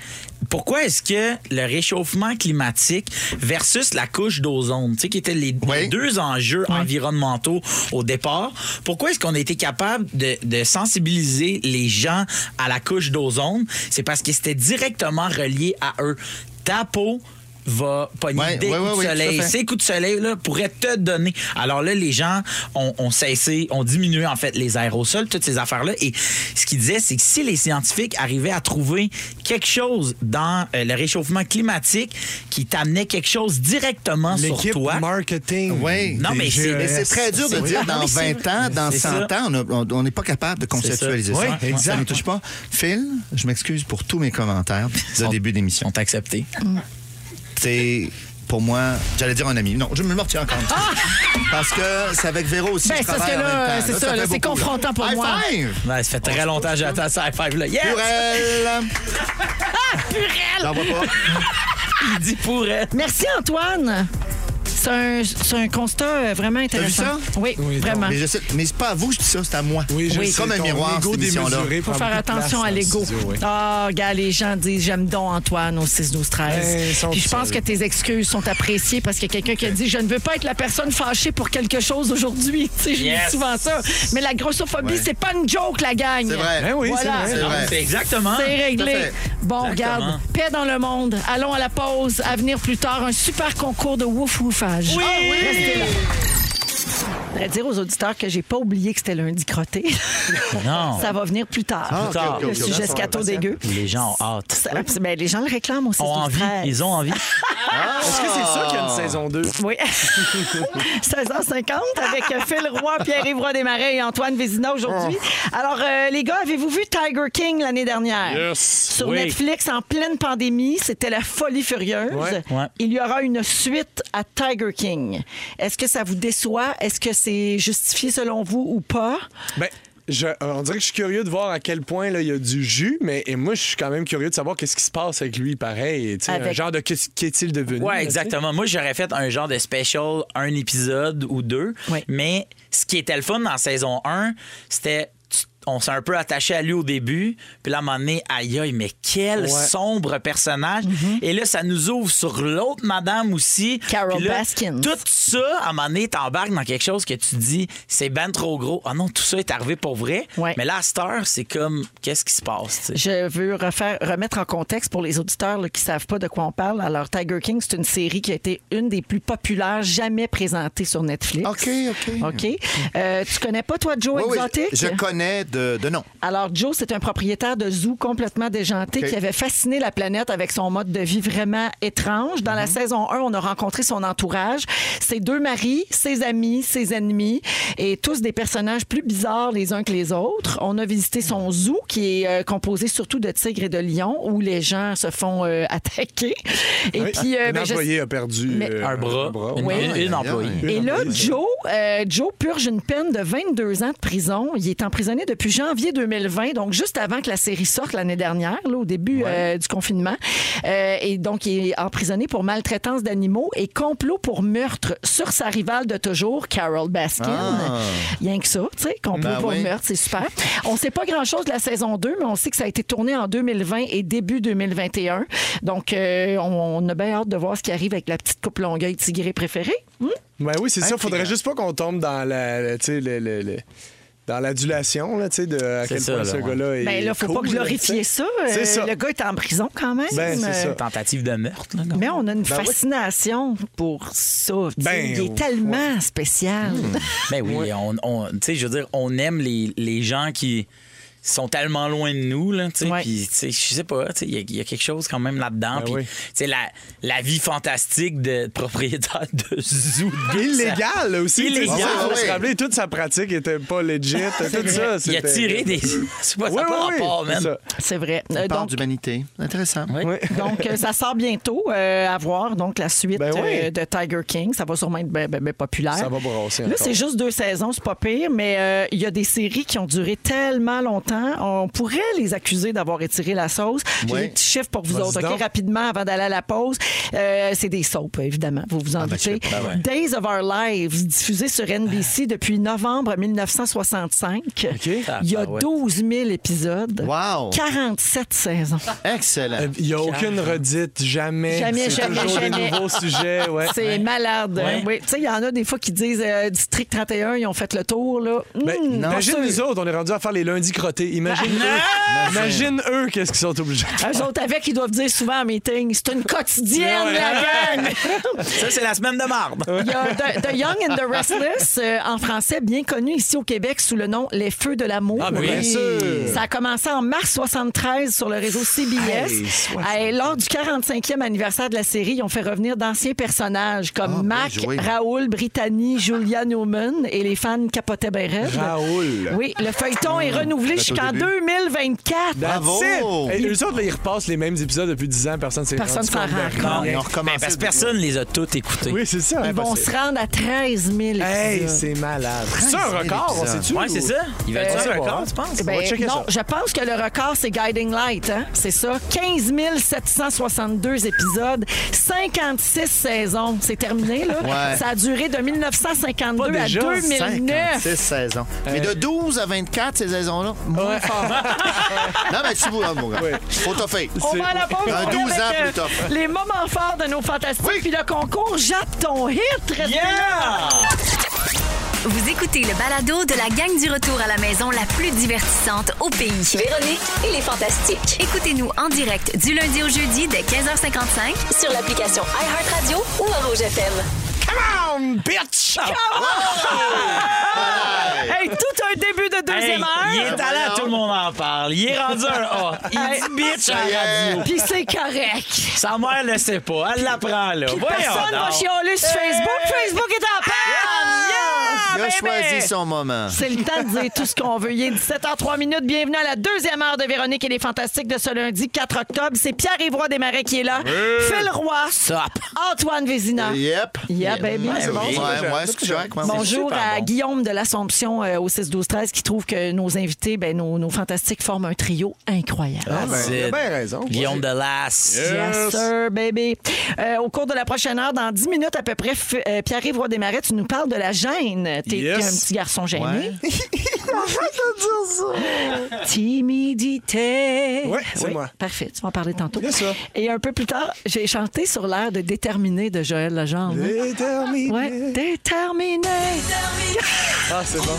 pourquoi est-ce que le réchauffement climatique versus la couche d'ozone, tu sais, qui étaient les, Oui. les deux enjeux environnementaux au départ, pourquoi est-ce qu'on a été capable de, de sensibiliser les gens à la couche d'ozone? C'est parce que c'était directement relié à eux. Ta peau va pogner Ouais, des ouais, coups ouais, de soleil. Ces coups de soleil là, pourraient te donner. Alors là, les gens ont, ont cessé, ont diminué en fait les aérosols, toutes ces affaires-là. Et ce qu'ils disaient, c'est que si les scientifiques arrivaient à trouver quelque chose dans euh, le réchauffement climatique qui t'amenait quelque chose directement sur toi. marketing. Oui. Non, mais c'est- très dur de dire dans mais c'est 20 ans, dans C'est 100 ça. ans, on n'est pas capable de conceptualiser ça. ça. Ça ne touche pas. Phil, je m'excuse pour tous mes commentaires de début d'émission. sont acceptés. C'est pour moi, j'allais dire un ami. Non, je me le retiens encore. une fois. Parce que c'est avec Véro aussi. Ben, je c'est travaille que là, ça, c'est confrontant pour High moi. Five! Ça fait très longtemps que j'attends ça high five là. Yes! Purel! J'en vois pas. Il dit pour elle. Merci, Antoine. C'est un, c'est un constat euh, vraiment intéressant. ça? Oui, Oui, vraiment. Mais, je sais- mais c'est pas à vous que je dis ça, c'est à moi. Oui, je Oui. sais, Comme un ton miroir, ego cette émission-là. démesuré Il faut prend faire beaucoup de attention place à dans le l'ego. studio, oui. Ah, gars, les gens disent j'aime donc Antoine au 6 12 13. Ben, ils sont Puis je pense que tes excuses sont appréciées parce qu'il y a quelqu'un qui a dit je ne veux pas être la personne fâchée pour quelque chose aujourd'hui. Tu sais, je Yes. dis souvent ça. Mais la grossophobie, Ouais. c'est pas une joke, la gang. C'est vrai. Ben oui, Voilà. c'est C'est vrai. C'est exactement. C'est à réglé. fait. Bon, Exactement. regarde, paix dans le monde. Allons à la pause. À venir plus tard, un super concours de wouf woufage. Oui! Restez là. Je voudrais dire aux auditeurs que j'ai pas oublié que c'était lundi crotté. Non. Ça va venir plus tard. Ah, ok, tard. ok, Le ok. sujet scato dégueu. Les gens ont hâte. Ça- ben, les gens le réclament aussi. Ont envie. Ils ont envie. Est-ce que c'est ça qu'il y a une saison 2? Oui. 16h50 avec Phil Roy, Pierre-Yves Roy Desmarais et Antoine Vézina aujourd'hui. Alors, euh, les gars, avez-vous vu Tiger King l'année dernière? Yes. Sur Oui. Netflix, en pleine pandémie, c'était la folie furieuse. Ouais. Ouais. Il y aura une suite à Tiger King. Est-ce que ça vous déçoit? Est-ce que c'est justifié selon vous ou pas? Ben, je- euh, on dirait que je suis curieux de voir à quel point là, il y a du jus, mais et moi, je suis quand même curieux de savoir qu'est-ce qui se passe avec lui, pareil. Un genre de qu'est- qu'est-il devenu? sais? exactement. Moi, j'aurais fait un genre de special, un épisode ou deux. Oui. Mais ce qui était le fun dans saison 1, c'était. On s'est un peu attaché à lui au début, puis là, à un moment donné, aïe, aïe, mais quel Ouais. sombre personnage. Et là, ça nous ouvre sur l'autre madame aussi. Mm-hmm. Carol là, Baskins. Tout ça, à un moment donné, t'embarques dans quelque chose que tu dis, c'est ben trop gros. Ah non, tout ça est arrivé pour vrai. Ouais. Mais là, à cette heure, c'est comme, qu'est-ce qui se passe? Je veux refaire, remettre en contexte pour les auditeurs là, qui ne savent pas de quoi on parle. Alors, Tiger King, c'est une série qui a été une des plus populaires jamais présentée sur Netflix. OK, OK. OK. Euh, tu connais pas, toi, Joe Oui, oui, Exotic? je connais de, de nom. Alors, Joe, c'est un propriétaire de zoo complètement déjanté qui avait fasciné la planète avec son mode de vie vraiment étrange. Dans la Mhm. saison 1, on a rencontré son entourage, ses deux maris, ses amis, ses ennemis, et tous des personnages plus bizarres les uns que les autres. On a visité son zoo qui est euh, composé surtout de tigres et de lions où les gens se font euh, attaquer. Et Oui. puis, euh, un ben, je- employé a perdu Mais- euh, un bras, une, Oui. une- une employée. Et là. Joe, euh, Joe purge une peine de 22 ans de prison. Il est emprisonné depuis janvier 2020, donc juste avant que la série sorte l'année dernière, là, au début euh, du confinement. Euh, et donc, il est emprisonné pour maltraitance d'animaux et complot pour meurtre sur sa rivale de toujours, Carol Baskin. Ah. Rien que ça, tu sais, complot Ben pour oui. meurtre, c'est super. On sait pas grand-chose de la saison 2, mais on sait que ça a été tourné en 2020 et début 2021. Donc, euh, on, on a bien hâte de voir ce qui arrive avec la petite coupe longueuil tigrée préférée. Hmm? Ben oui, c'est ça. Faudrait Intriguant. juste pas qu'on tombe dans la, la- dans l'adulation, là, tu sais, de à quel ça, point là, ce ouais. gars-là est Ben là, faut pas cool, glorifier ça. Euh, ça. Le gars est en prison quand même. Ben, c'est ça. Euh, Tentative de meurtre. Là, Mais on a une Ben oui. fascination pour ça. Ben, il est ouais. tellement spécial. Ben oui, on, on- tu sais, je veux dire, on aime les, les gens qui sont tellement loin de nous, là, tu sais. Ouais. Je sais pas, il y, a- il y a quelque chose quand même là-dedans. Ben Puis, oui. la, la vie fantastique de propriétaire de zoo. Illégal aussi. Illégal, faut ouais. se rappeler, toute sa pratique était pas legit. Tout ça, Il a tiré des. C'est pas, rapport, c'est vrai. Euh, donc, d'humanité. Intéressant. Oui. Oui. donc, euh, ça sort bientôt euh, à voir, donc la suite Ben oui. euh, de Tiger King. Ça va sûrement être ben, ben, ben populaire. Ça va brasser Là, c'est juste deux saisons, c'est pas pire, mais euh, il y a des séries qui ont duré tellement longtemps. On pourrait les accuser d'avoir étiré la sauce. J'ai Oui. des petits chiffres pour vous Vas-y autres, OK, donc. rapidement, avant d'aller à la pause. Euh, c'est des soaps, évidemment, vous vous en ben, je doutez. pas, Days of Our Lives, diffusé sur NBC depuis novembre 1965. Il y a Ah, ouais. 12 000 épisodes. Wow. 47 saisons. Excellent. Euh, Il n'y a aucune redite, jamais. Jamais, C'est jamais, toujours jamais. des nouveaux sujets. Ouais. C'est malade. Ouais. Oui. Tu sais, il y en a des fois qui disent euh, District 31, ils ont fait le tour. Là. Ben, Hmm, imagine nous autres, on est rendu à faire les lundis crottés. Imagine eux. Imagine eux, qu'est-ce qu'ils sont obligés de faire. Eux autres avec, ils doivent dire souvent en meeting c'est une quotidienne, Ouais. la gang. Ça, c'est la semaine de marde. Il y a The, The Young and the Restless, euh, en français, bien connu ici au Québec sous le nom Les Feux de l'amour. Ah, ben, bien sûr. Ça a commencé en mars 73 sur le réseau CBS. Hey, 60. Lors du 45e anniversaire de la série, ils ont fait revenir d'anciens personnages comme Ah, Mac. Raoul, Brittany, Julia Newman et les fans capotaient bien. Raoul. Oui, le feuilleton est renouvelé jusqu'en début. 2024. Bravo. Et eux autres, là, ils repassent les mêmes épisodes depuis 10 ans. Personne s'est Personne rendu s'en compte de rend rien. compte. Ils ont Ben, recommencé. parce que personne les a toutes écoutées. Oui, c'est ça. Ils vont impossible. se rendre à 13 000 épisodes. Hey, c'est malade. C'est un 000 record, on épisodes. sait-tu? Ouais, c'est ça. Il va Euh, être on un record, tu penses? Ben, va checker non, ça. je pense que le record, c'est Guiding Light. Hein? C'est ça. 15 762 épisodes, 56 saisons. C'est terminé, là. Ouais. Ça a duré de 1952 Pas à déjà, 2009. 56 saisons. Mais de 12 à 24, ces saisons-là, non, mais tu vois, mon gars. Oui. Faut toffer. On va à la pause. Un on revient 12 ans plus euh, tard. Les moments forts de nos fantastiques. Oui. Puis le concours Jappe ton hit. Restez là. Yeah! Vous écoutez le balado de la gang du retour à la maison la plus divertissante au pays. Véronique et les Fantastiques. Écoutez-nous en direct du lundi au jeudi dès 15h55 Sur l'application iHeartRadio ou à Rouge FM. Come on, bitch! Hey, tout un début de deuxième Hey, heure. il est talent, tout le monde en parle. Il est rendu un A. Il dit bitch à la radio. Puis c'est correct. Sa mère le sait pas. Elle l'apprend, là. Voyons Personne va donc. chialer sur Facebook. Facebook est en panne. Yeah, Il a baby. choisi son moment. C'est le temps de dire tout ce qu'on veut. Il est 17h03 minutes. Bienvenue à la deuxième heure de Véronique et les Fantastiques de ce lundi 4 octobre. C'est Pierre-Yvroy Desmarais qui est là. Phil Roy. Antoine Vézina. Yep. Yeah, baby. Ouais, C'est bon, oui. ça? Ouais, ouais, c'est correct. ouais. Bonjour à bon. Guillaume de l'Assomption euh, au 6-12-13 qui trouve que nos invités, ben, nos, nos fantastiques, forment un trio incroyable. Ah, ben, il a it. bien raison. Guillaume de Las. Yes, sir, baby. Euh, au cours de la prochaine heure, dans 10 minutes à peu près, F- euh, Pierre-Yves Roy Desmarais, tu nous parles de la gêne. T'es Yes. un petit garçon gêné. Ouais. Timidité. Ouais, c'est Oui, moi. Parfait, tu vas en parler tantôt. Bien sûr. Et un peu plus tard, j'ai chanté sur l'air de Déterminé de Joël Legendre. Déterminé. Ouais, déterminé. Ah, c'est bon.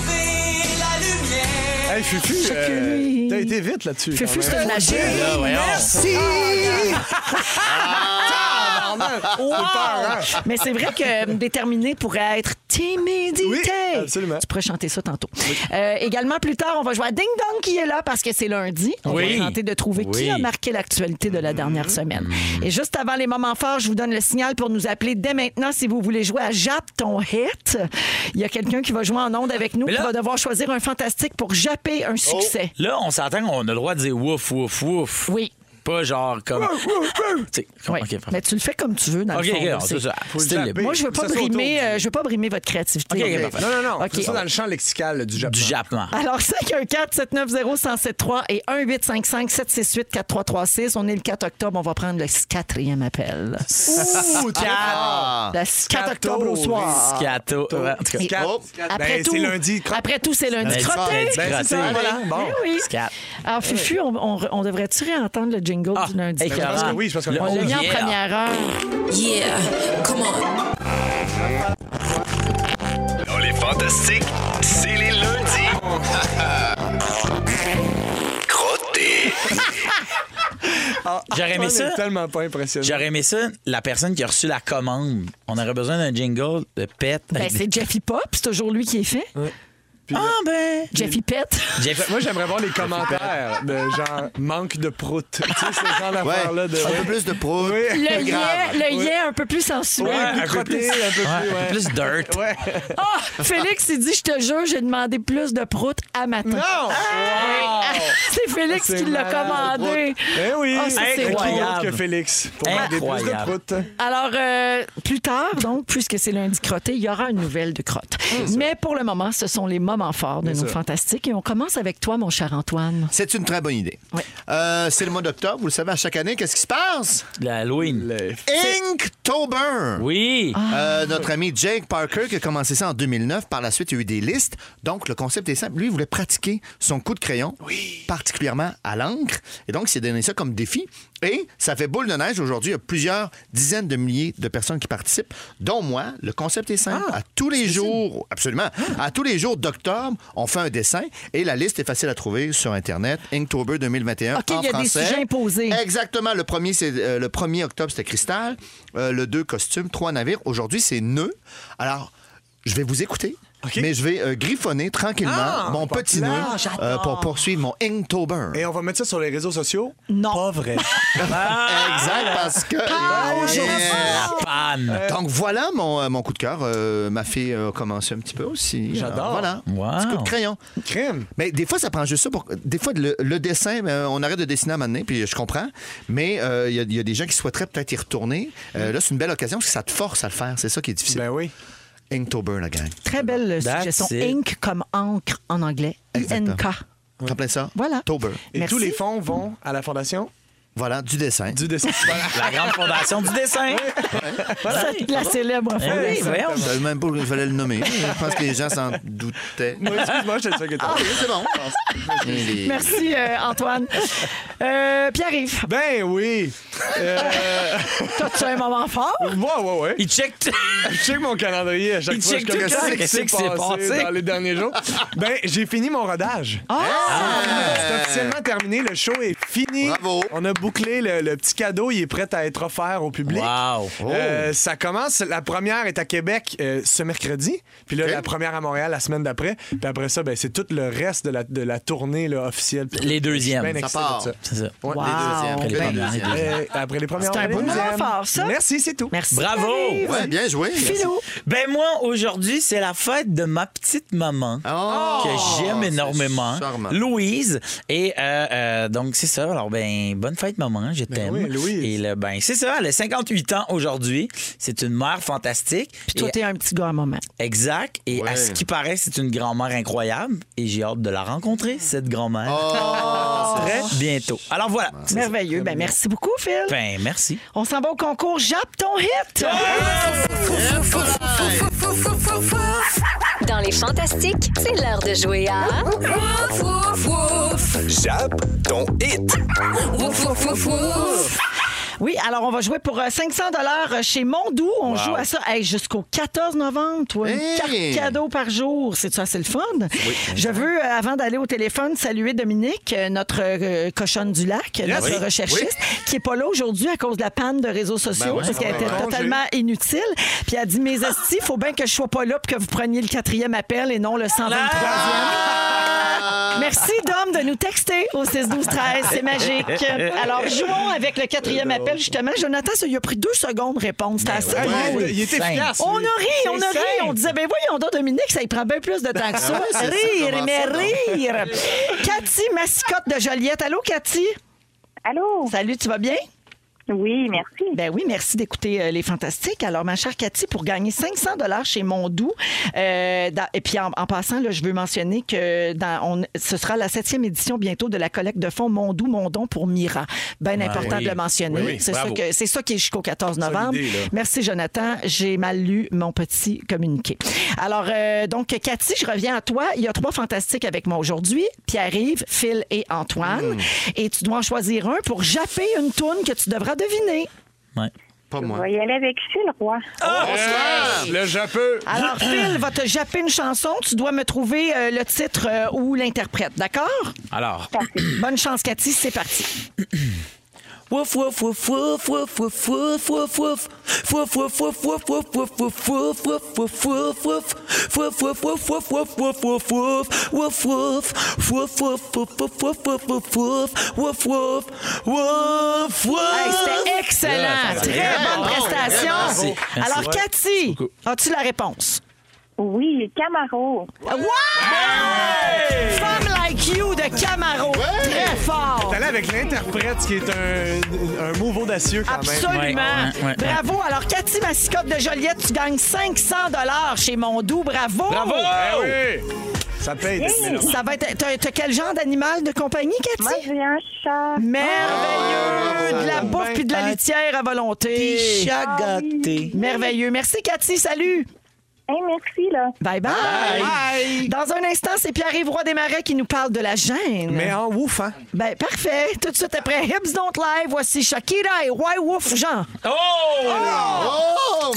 Hey, Fufu, euh, t'as été vite là-dessus. Fufu, c'est même. une magie. Là, Wow! hein? Mais c'est vrai que euh, déterminé pourrait être timidité. Oui, absolument. Tu pourrais chanter ça tantôt. Euh, également, plus tard, on va jouer à Ding Dong qui est là parce que c'est lundi. On Oui. va tenter de trouver qui a marqué l'actualité de la dernière semaine. Et juste avant les moments forts, je vous donne le signal pour nous appeler dès maintenant si vous voulez jouer à Jappe ton hit. Il y a quelqu'un qui va jouer en onde avec nous Mais qui là- va devoir choisir un fantastique pour japper un succès. Là, on s'entend qu'on a le droit de dire wouf, wouf, wouf. Oui. Pas genre comme. Comme- Oui. OK, parfait. Mais tu le fais comme tu veux dans OK, le fond. OK, là, on c'est- sait ça. Faut le Style zapper. libre. Moi, je veux pas brimer, euh, je veux pas brimer votre créativité. Non, non, non. C'est ça dans le champ lexical du Japon. Du Japon. Alors, 514-790-1073 et 1855-768-4336. On est le 4 octobre. On va prendre le quatrième appel. Ouh, Ah. Le 4 octobre au soir. Scato. Oh. Après Ben, tout, c'est lundi. Après tout, c'est lundi. Crotté. Ben, c'est ça, Crotté. voilà. Bon. Oui. Alors, Fufu, on, on- on devrait-tu réentendre le jingle Ah, du lundi? hey, Je pense que oui, qu'on On l'a mis en Yeah. première heure. Yeah, come on. Dans les fantastiques, c'est les lundis. Crotté. J'aurais aimé ça. tellement pas impressionné. J'aurais aimé ça, la personne qui a reçu la commande. On aurait besoin d'un jingle de pète. Ben, c'est Jeffy Pop. C'est toujours lui qui est fait. Puis, Ah, ben. Jeffy Pett. Jeff- Moi, j'aimerais voir les commentaires de genre manque de prout. tu sais, ce genre Ouais, d'affaire-là. De... un peu plus de prout. Oui. Le grave. lait, le lait un peu plus sensuel. Ouais, un un peu crotté, plus- un peu Ouais, plus. un peu plus dirt. Ouais. Ah, Félix, il dit, je te jure, j'ai demandé plus de prout à matin. Non! Ah, C'est Félix qui l'a commandé. Ben oui! Ça, c'est Incroyable. Autre que Félix. Pour demander plus de Incroyable. prout. Alors, euh, plus tard, donc, puisque c'est lundi crotté, il y aura une nouvelle de crotte. Mais pour le moment, ce sont les moments forts de nos fantastiques. Et on commence avec toi, mon cher Antoine. C'est une très bonne idée. Euh, c'est le mois d'octobre, vous le savez, à chaque année, qu'est-ce qui se passe? L'Halloween. Le- Inktober! Oui. Euh, notre ami Jake Parker qui a commencé ça en 2009. Par la suite, il y a eu des listes. Donc, le concept est simple. Lui, il voulait pratiquer son coup de crayon, particulièrement à l'encre. Et donc, il s'est donné ça comme défi. Et ça fait boule de neige. Aujourd'hui, il y a plusieurs dizaines de milliers de personnes qui participent, dont moi. Le concept est simple. à tous les jours, absolument, à tous les jours d'octobre, on fait un dessin et la liste est facile à trouver sur Internet. Inktober 2021 OK, en il y a des sujets imposés. Exactement. Le premier, c'est euh, le 1er octobre, c'était cristal. Euh, le 2, costume. 3, navire. Aujourd'hui, c'est nœud. Alors, je vais vous écouter. Mais je vais euh, griffonner tranquillement Ah, mon petit nœud euh, pour poursuivre mon Inktober. Et on va mettre ça sur les réseaux sociaux? Non. Pas vrai. Exact, parce que. La panne. Donc voilà mon, euh, mon coup de cœur. Euh, ma fille a commencé un petit peu aussi. J'adore. Voilà. Wow. Petit coup de crayon. Crème. Mais des fois, ça prend juste ça pour. Des fois, le, le dessin, on arrête de dessiner à un moment donné, puis je comprends. Mais euh, il y, y a des gens qui souhaiteraient peut-être y retourner. Euh, là, c'est une belle occasion parce que ça te force à le faire. C'est ça qui est difficile. Ben oui. Inktober, la gang. Très belle That's suggestion. it. Ink comme encre en anglais. Exactement. I-N-K. Rappelez ça? Voilà. Tober. Et Merci. tous les fonds vont à la fondation? Voilà, du dessin. du dessin. Voilà. La grande fondation du dessin. C'est La célèbre Eh oui, fondation. voyons. Je savais même pas qu'il fallait le nommer. Je pense que les gens s'en doutaient. Oui, excuse-moi, je sais que t'as- Oui, c'est bon. Les- Merci, euh, Antoine. Euh, Pierre-Yves, Ben oui. Euh, t'as-tu un moment fort? ouais, ouais, ouais. Il check. t- Je check mon calendrier à chaque Il fois. check je. Qu'est-ce qui s'est passé? dans les derniers jours? Ben, j'ai fini mon rodage. Ah! C'est officiellement terminé. Le show est fini. Bravo. On a bouclé le, le petit cadeau. Il est prêt à être offert au public. Wow. Euh, ça commence. La première est à Québec euh, ce mercredi. Puis là, la première à Montréal la semaine d'après. Puis après ça, ben, c'est tout le reste de la, de la tournée là, officielle. Les deuxièmes. Ça part. de. C'est ça. Ouais. Wow. Les deuxièmes. Après les Les premières. Euh, après les premières C'est un on va beau les moment deuxièmes. fort, ça. Merci, c'est tout. Merci. Bravo. Ouais, bien joué. Philou. Ben moi, aujourd'hui, c'est la fête de ma petite maman. Oh, que j'aime énormément. Louise. Et euh, euh, donc, c'est ça. Alors, ben, bonne fête, maman. Je t'aime. oui, Louise. Et là, ben, c'est ça. Elle a 58 ans aujourd'hui. C'est une mère fantastique. Puis toi, Et- t'es un petit gars à un moment. Exact. Et Ouais. à ce qui paraît, c'est une grand-mère incroyable. Et j'ai hâte de la rencontrer, cette grand-mère. Oh, Très bientôt. Alors voilà. C'est ça. Merveilleux. Ben, merci beaucoup, Phil. Ben, merci. On s'en va au concours Jappe ton hit. Dans les fantastiques, c'est l'heure de jouer à Jappe ton hit. Oui, alors on va jouer pour euh, 500 dollars chez Mondou. On joue à ça hey, jusqu'au 14 novembre. Toi, une Hey! carte cadeau par jour. C'est ça, c'est le fun. Je veux, euh, avant d'aller au téléphone, saluer Dominique, euh, notre euh, cochonne du lac, notre Oui. recherchiste, qui est pas là aujourd'hui à cause de la panne de réseaux sociaux, Ben oui, parce qu'elle était totalement inutile. Puis elle a dit, mes estis, il faut bien que je sois pas là pour que vous preniez le quatrième appel et non le 123e. Merci, Dom, de nous texter au 6 12 13 C'est magique. Alors, jouons avec le quatrième appel, justement. Jonathan, ça lui a pris deux secondes de répondre. C'était assez Ah, il, drôle. il est Simple. efficace. On a ri, on a ri. simple. On disait, ben voyons donc, Dominique, ça y prend bien plus de temps que ça. Ah rire, mais rire. Cathy, mascotte de Joliette. Allô, Cathy? Allô? Salut, tu vas bien? Oui, merci. Ben oui, merci d'écouter euh, les Fantastiques. Alors, ma chère Cathy, pour gagner 500 dollars chez Mondou, euh, dans- et puis en, en passant, là, je veux mentionner que dans, on, ce sera la septième édition bientôt de la collecte de fonds Mondou, Mondon pour Mira. Bien important oui. de le mentionner. Oui, oui, c'est, ça bravo. que, c'est ça qui est jusqu'au 14 novembre. là. Merci, Jonathan. J'ai mal lu mon petit communiqué. Alors, euh, donc, Cathy, je reviens à toi. Il y a trois Fantastiques avec moi aujourd'hui. Pierre-Yves, Phil et Antoine. Et tu dois en choisir un pour japper une toune que tu devras deviner. Ouais. Pas On moi. va y aller avec Phil Roy. Ah, Le Japon. Alors, Phil va te japper une chanson. Tu dois me trouver euh, le titre euh, ou l'interprète, d'accord? Alors, Bonne chance, Cathy. C'est parti. Wouf, wouf, wouf, wouf, wouf, wouf, wouf, wouf, wouf. Wouf, wouf, wouf, wouf, wouf, wouf, wouf, wouf, wouf, wouf, wouf, wouf. Wouf, wouf, wouf, wouf, wouf, wouf, wouf, wouf. Wouf, wouf. Wouf, wouf, wouf, wouf, wouf, wouf, wouf, wouf. Wouf, wouf. Wouf, wouf. Hey, C'était excellent. Très bonne prestation. Alors, Cathy, as-tu la réponse? Oui, Camaro. Femme Like You de Camaro. Très fort. T'es allé avec l'interprète, ce qui est un, un move audacieux quand même. Absolument. Ouais, ouais, ouais. Bravo. Alors, Cathy Massicotte de Joliette, tu gagnes 500 chez Mondou. Bravo. Bravo! Eh oui! Ça paye là. Ça va être. T'as, quel genre d'animal de compagnie, Moi, Cathy? j'ai un chat. Merveilleux! de la bouffe ben, puis de la litière à volonté. Chat gâté. Merveilleux. Merci, Cathy. Salut. Hey, merci, là. Bye bye. Bye. Dans un instant, c'est Pierre-Yves Roy Desmarais qui nous parle de la gêne. Mais en ouf, hein? Ben, parfait. Tout de suite après Hips Don't Lie, voici Shakira et Why Wolf Jean. Oh! Oh!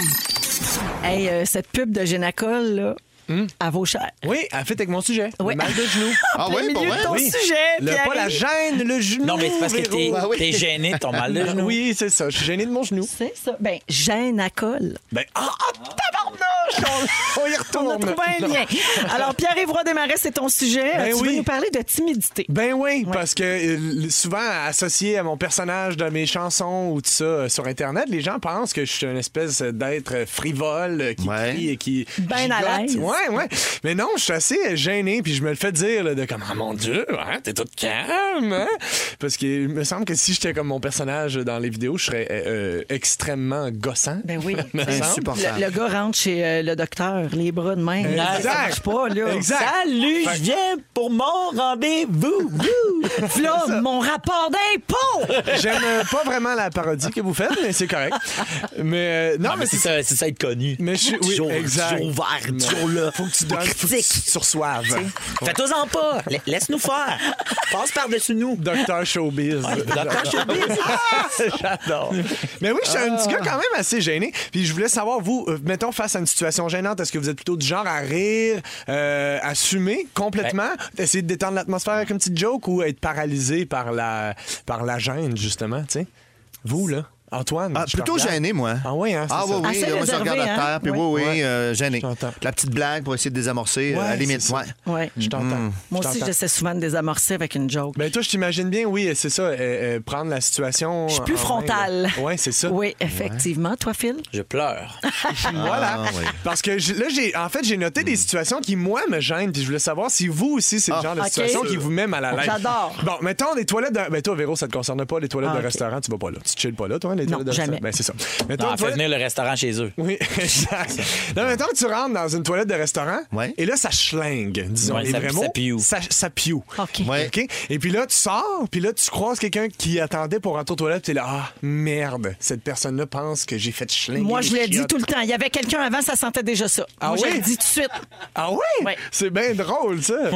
Hey, euh, cette pub de Génacol, là, Hmm? à vos cher. Oui, elle fait avec mon sujet. Oui. Le mal de genou. Ah oui, pour vrai? ton Oui. sujet, Le, pas la gêne, le genou. Non, mais c'est parce que t'es. Ah oui. gêné de ton mal de genou. Oui, c'est ça. Je suis gêné de mon genou. C'est ça. Ben, gêne à colle. Ben, ah, ah, tabarnouche! On, on y On a retourne. trouvé un lien. Alors, Pierre-Yves Desmarais, c'est ton sujet. Ben tu veux nous parler de timidité. Ben oui, parce que euh, souvent associé à mon personnage de mes chansons ou tout ça euh, sur Internet, les gens pensent que je suis une espèce d'être frivole euh, qui Ouais. crie et qui. Ben à gigote. l'aise. Ouais, ouais. Mais non, je suis assez gêné, puis je me le fais dire là, de comme, ah mon Dieu, hein, t'es toute calme, hein? Parce qu'il me semble que si j'étais comme mon personnage dans les vidéos, je serais euh, euh, extrêmement gossant. Ben oui. Insupportable. Le, le gars rentre chez euh, le docteur, les bras de main. Exact. Ça marche pas, là. Exact. Salut, je viens pour mon rendez-vous. Là, mon rapport d'impôt! J'aime pas vraiment la parodie que vous faites, mais c'est correct. Mais euh, non, Non, mais c'est ça, être connu. Mais je suis- oui, toujours, ouvert, toujours là. Faut que tu donnes, faut que tu, reçoives. Fais-toi-en pas. La- Laisse-nous faire. Passe par-dessus nous. Docteur Showbiz. Docteur Showbiz. J'adore. Mais oui, je suis un petit gars quand même assez gêné. Puis je voulais savoir, vous, euh, mettons, face à une situation gênante, est-ce que vous êtes plutôt du genre à rire, euh, assumer complètement, essayer de détendre l'atmosphère avec une petite joke ou être paralysé par la, par la gêne, justement, tu sais? Vous, là? Antoine? Ah, plutôt gêné, moi. Ah oui, hein, c'est Ah ça. oui, oui. Assez moi, je réservé, regarde à hein? terre, puis Oui. oui, oui, Ouais. euh, gêné. Je t'entends. La petite blague pour essayer de désamorcer, euh, à la limite. c'est ça. Ouais. Ouais. Je t'entends. Moi Je aussi, t'entends. j'essaie souvent de désamorcer avec une joke. Ben toi, je t'imagine bien, oui, c'est ça, euh, euh, prendre la situation. Je suis plus frontale. Ouais, c'est ça. Oui, effectivement. Toi, Phil? Je pleure. Voilà. Ah, oui. Parce que je- là, j'ai, en fait, j'ai noté des situations qui, moi, me gênent. Puis je voulais savoir si vous aussi, c'est le Ah, genre de ok. situation qui vous met mal à l'aise. J'adore. Bon, mettons des toilettes de. Ben, toi, Véro, ça te concerne pas, les toilettes Ah, de ok. restaurant, tu vas pas là. Tu chilles pas là, toi, les Non, toilettes de jamais. restaurant. Ben, c'est ça. Mettons, Non, fait toilette- venir le restaurant chez eux. Oui, exact. Non, mettons que tu rentres dans une toilette de restaurant Ouais. et là, ça schlingue, disons Ouais, les ça- vrais ça mots. pioue. Ça, ça pioue. OK. Ouais. OK? Et puis là, tu sors, puis là, tu croises quelqu'un qui attendait pour rentrer aux toilettes, puis t'es là, ah, merde, cette personne-là pense que j'ai fait schlinguer. Moi, je les l'ai dit chiottes. tout le temps. Il y avait quelqu'un avant, ça sentait déjà ça. Ah Moi, je oui? l'ai dit tout de suite. Ah oui? Ouais. C'est bien drôle, ça. Ah,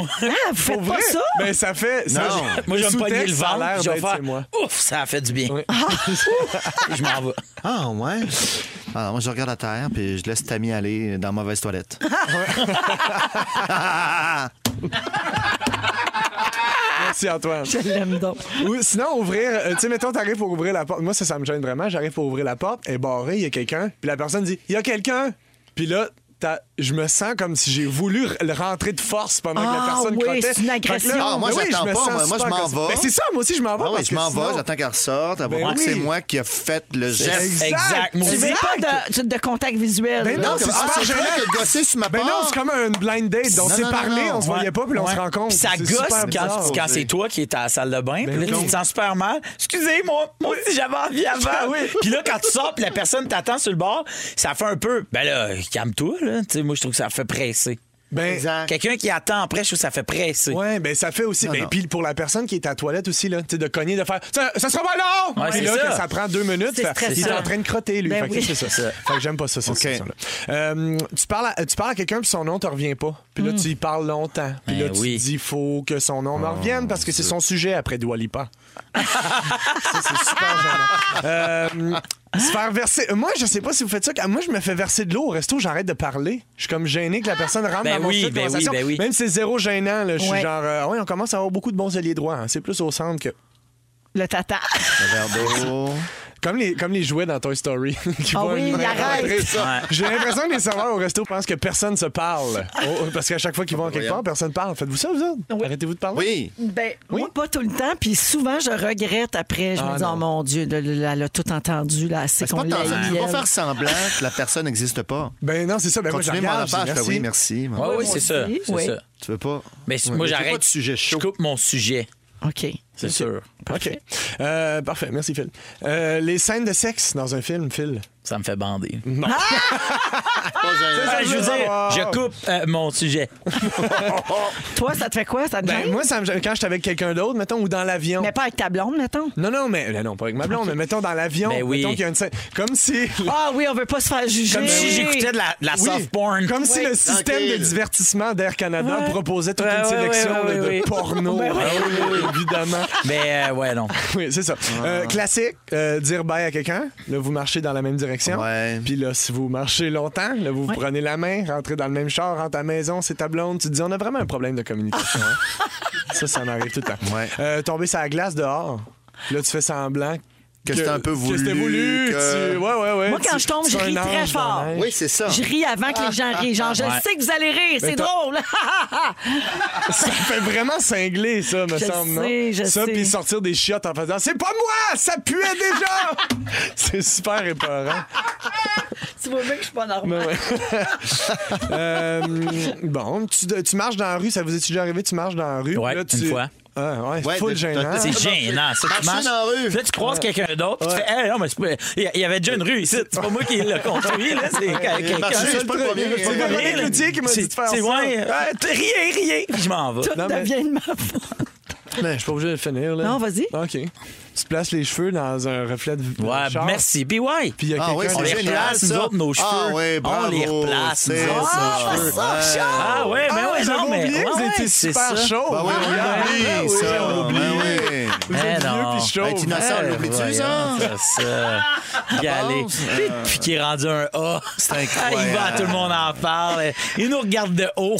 vous faites Pour pas vrai? ça? Ben, ça fait. Ça, Non. Moi, je vais me pogner le sous-texte, ça a ventre. l'air Je vais d'être, faire c'est moi. Ouf, ça a fait du bien. Oui. je m'en vais. Ah, ouais. Ah, moi, je regarde à terre, puis je laisse Tammy aller dans la mauvaise toilette. Merci, Antoine. Je l'aime donc. Ou sinon, ouvrir. euh, tu sais, mettons, t'arrives pour ouvrir la porte. Moi, ça, ça me gêne vraiment. J'arrive pour ouvrir la porte, elle est barrée, il y a quelqu'un. Puis la personne dit Il y a quelqu'un. Puis là, je me sens comme si j'ai voulu le rentrer de force pendant que la Ah, personne oui, crottait. c'est une que là- agression. Ah, moi, Ben oui, j'attends me pas, moi. Moi, je m'en vais. Ben, c'est ça, moi aussi, je m'en vais. Ah oui, je que m'en vais, j'attends qu'elle ressorte. Elle va Ben voir que oui. c'est moi qui a fait le geste. Exact. Exact. Tu veux pas de, de contact visuel? Ben non, c'est ah, super c'est gênant. as gossé sur ma Ben non, c'est comme un blind date. On s'est parlé, on se voyait pas, puis là, on se rencontre. Puis ça C'est gosse quand, c'est toi qui es à la salle de bain. Puis là, tu te sens super mal. Excusez-moi, moi aussi j'avais envie avant. Puis là, quand tu sors, puis la personne t'attend sur le bord, ça fait un peu. Ben là, calme-toi, là. Tu sais, moi, je trouve que ça fait presser. Ben. Quelqu'un qui attend après, je trouve que ça fait presser. Ouais, ben ça fait aussi. Non, ben, non. puis pour la personne qui est à la toilette aussi, là, tu sais, de cogner, de faire ça, ça sera pas long! Ouais, Puis c'est là, ça. prend deux minutes. Fait- il est en train de crotter, lui. Ben fait que oui. c'est ça. Fait que j'aime pas ça, cette OK. situation-là. Euh, tu, parles à, tu parles à quelqu'un, puis son nom te revient pas. Puis là, tu y parles longtemps. Puis Ben là, tu oui. te dis, faut que son nom me revienne parce que c'est son sujet après Dua Lipa. ça, c'est super gênant. Euh, se faire verser. Moi, je sais pas si vous faites ça. quand- Moi, je me fais verser de l'eau au resto, j'arrête de parler. Je suis comme gêné que la personne rentre Ben dans mon oui, sujet de ben oui, conversation. ben oui. Même si c'est zéro gênant, là, je suis Ouais. genre, euh, ah ouais, on commence à avoir beaucoup de bons alliés droits. hein. C'est plus au centre que. Le tata. Un verre d'eau. Comme les, comme les jouets dans Toy Story. qui Ah voient oui, il arrête. rentrer. J'ai l'impression que les serveurs au resto pensent que personne se parle. Oh, parce qu'à chaque fois qu'ils vont quelque Voyons. part, personne parle. Faites-vous ça, vous autres? Oui. Arrêtez-vous de parler? Oui. Ben, Oui. moi, pas tout le temps. Puis souvent, je regrette après. Je Ah, me dis, non. oh mon Dieu, là, là, elle a tout entendu. Là, c'est C'est qu'on pas l'a tant- Tu eu, vas elle. faire semblant que la personne n'existe pas. Ben non, c'est ça. Ben moi, je Continuez mon regarde, je affaire, dis je fais merci. oui, merci. Ouais, oui, c'est ça. aussi, C'est oui. ça. Tu veux pas? Mais moi, j'arrête. pas de sujet Je coupe mon sujet. OK. C'est sûr. OK. Euh, parfait. Merci, Phil. Euh, les scènes de sexe dans un film, Phil? Ça me fait bander. Gênant. Ah, je veux dire, je coupe euh, mon sujet. Toi, ça te fait quoi? Ça te Ben, gêne? moi, ça me gêne quand je suis avec quelqu'un d'autre, mettons, ou dans l'avion. Mais pas avec ta blonde, mettons? Non, non, mais ben non, pas avec ma blonde, mais mettons dans l'avion. Ben oui. Mettons qu'il y a une scène. Comme si. Ah oui, on veut pas se faire juger. Comme si j'écoutais de la, de la Oui, soft porn. Comme si le système de divertissement d'Air Canada Ouais. proposait toute Ouais, une ouais, sélection ouais, là, ouais, de ouais. porno. Ben oui. Ah oui, oui, évidemment. Mais euh, ouais, non. Oui, c'est ça. Euh, classique, euh, dire bye à quelqu'un. Là, vous marchez dans la même direction. Ouais. Puis là, si vous marchez longtemps, là, vous vous Ouais. prenez la main, rentrez dans le même char, rentrez à la maison, c'est ta blonde. Tu te dis, on a vraiment un problème de communication. hein. ça, ça m'arrive tout le temps. Ouais. Euh, tomber sur la glace dehors. Là, tu fais semblant. Que c'était un peu Que c'était voulu, voulu? que- tu- Ouais, ouais, ouais. Moi, quand Tu- je tombe, je ris très fort. Oui, c'est ça. Je ris avant que les gens rient. Genre, je Ouais. sais que vous allez rire, c'est drôle. Ça fait vraiment cingler, ça, me Je semble, non? sais, je ça, sais. puis sortir des chiottes en faisant C'est pas moi! Ça puait déjà! c'est super épeurant. tu vois bien que je suis pas normale. Ben ouais. Euh, bon, tu, tu marches dans la rue, ça vous est déjà arrivé? Tu marches dans la rue? Ouais, là, tu... une fois. Ah, ouais, Ouais, full de- gênant. de- C'est gênant, ça. Tu Marcher marches, dans la rue? puis là, tu croises quelqu'un d'autre, puis tu fais, hey, non, mais c'est pas- il y avait déjà une rue ici. C'est pas moi qui l'ai construit, là. C'est quelqu'un. marché, C'est pas le premier. C'est premier cloutier qui m'a dit de faire ça. C'est ouais, ouais, riez, riez, puis je m'en vais. Tout devient de ma faute. Ben, je suis pas obligé de le finir. Là. Non, vas-y. OK. Tu places les cheveux dans un reflet de Ouais, char, merci. Puis ouais. Puis il y a Ah oui, quelqu'un On c'est les replace, nous ça. autres, nos cheveux. Ah oui, On bravo. les replace, C'est nous autres, ça. nos cheveux. Ah ouais, mais Ah, ouais, non, mais. oublié, ouais, vous étiez super ça. chaud. Ben oui, on l'oublie, Ah, oui, ça. on l'oublie. Ben oui. Vous Eh êtes vieux non. puis chaud. Innocent, on Eh, l'oublie-tu, ça? Galé. Puis qu'il est rendu un A, C'est il incroyable. va, tout le monde en parle. Il nous regarde de haut.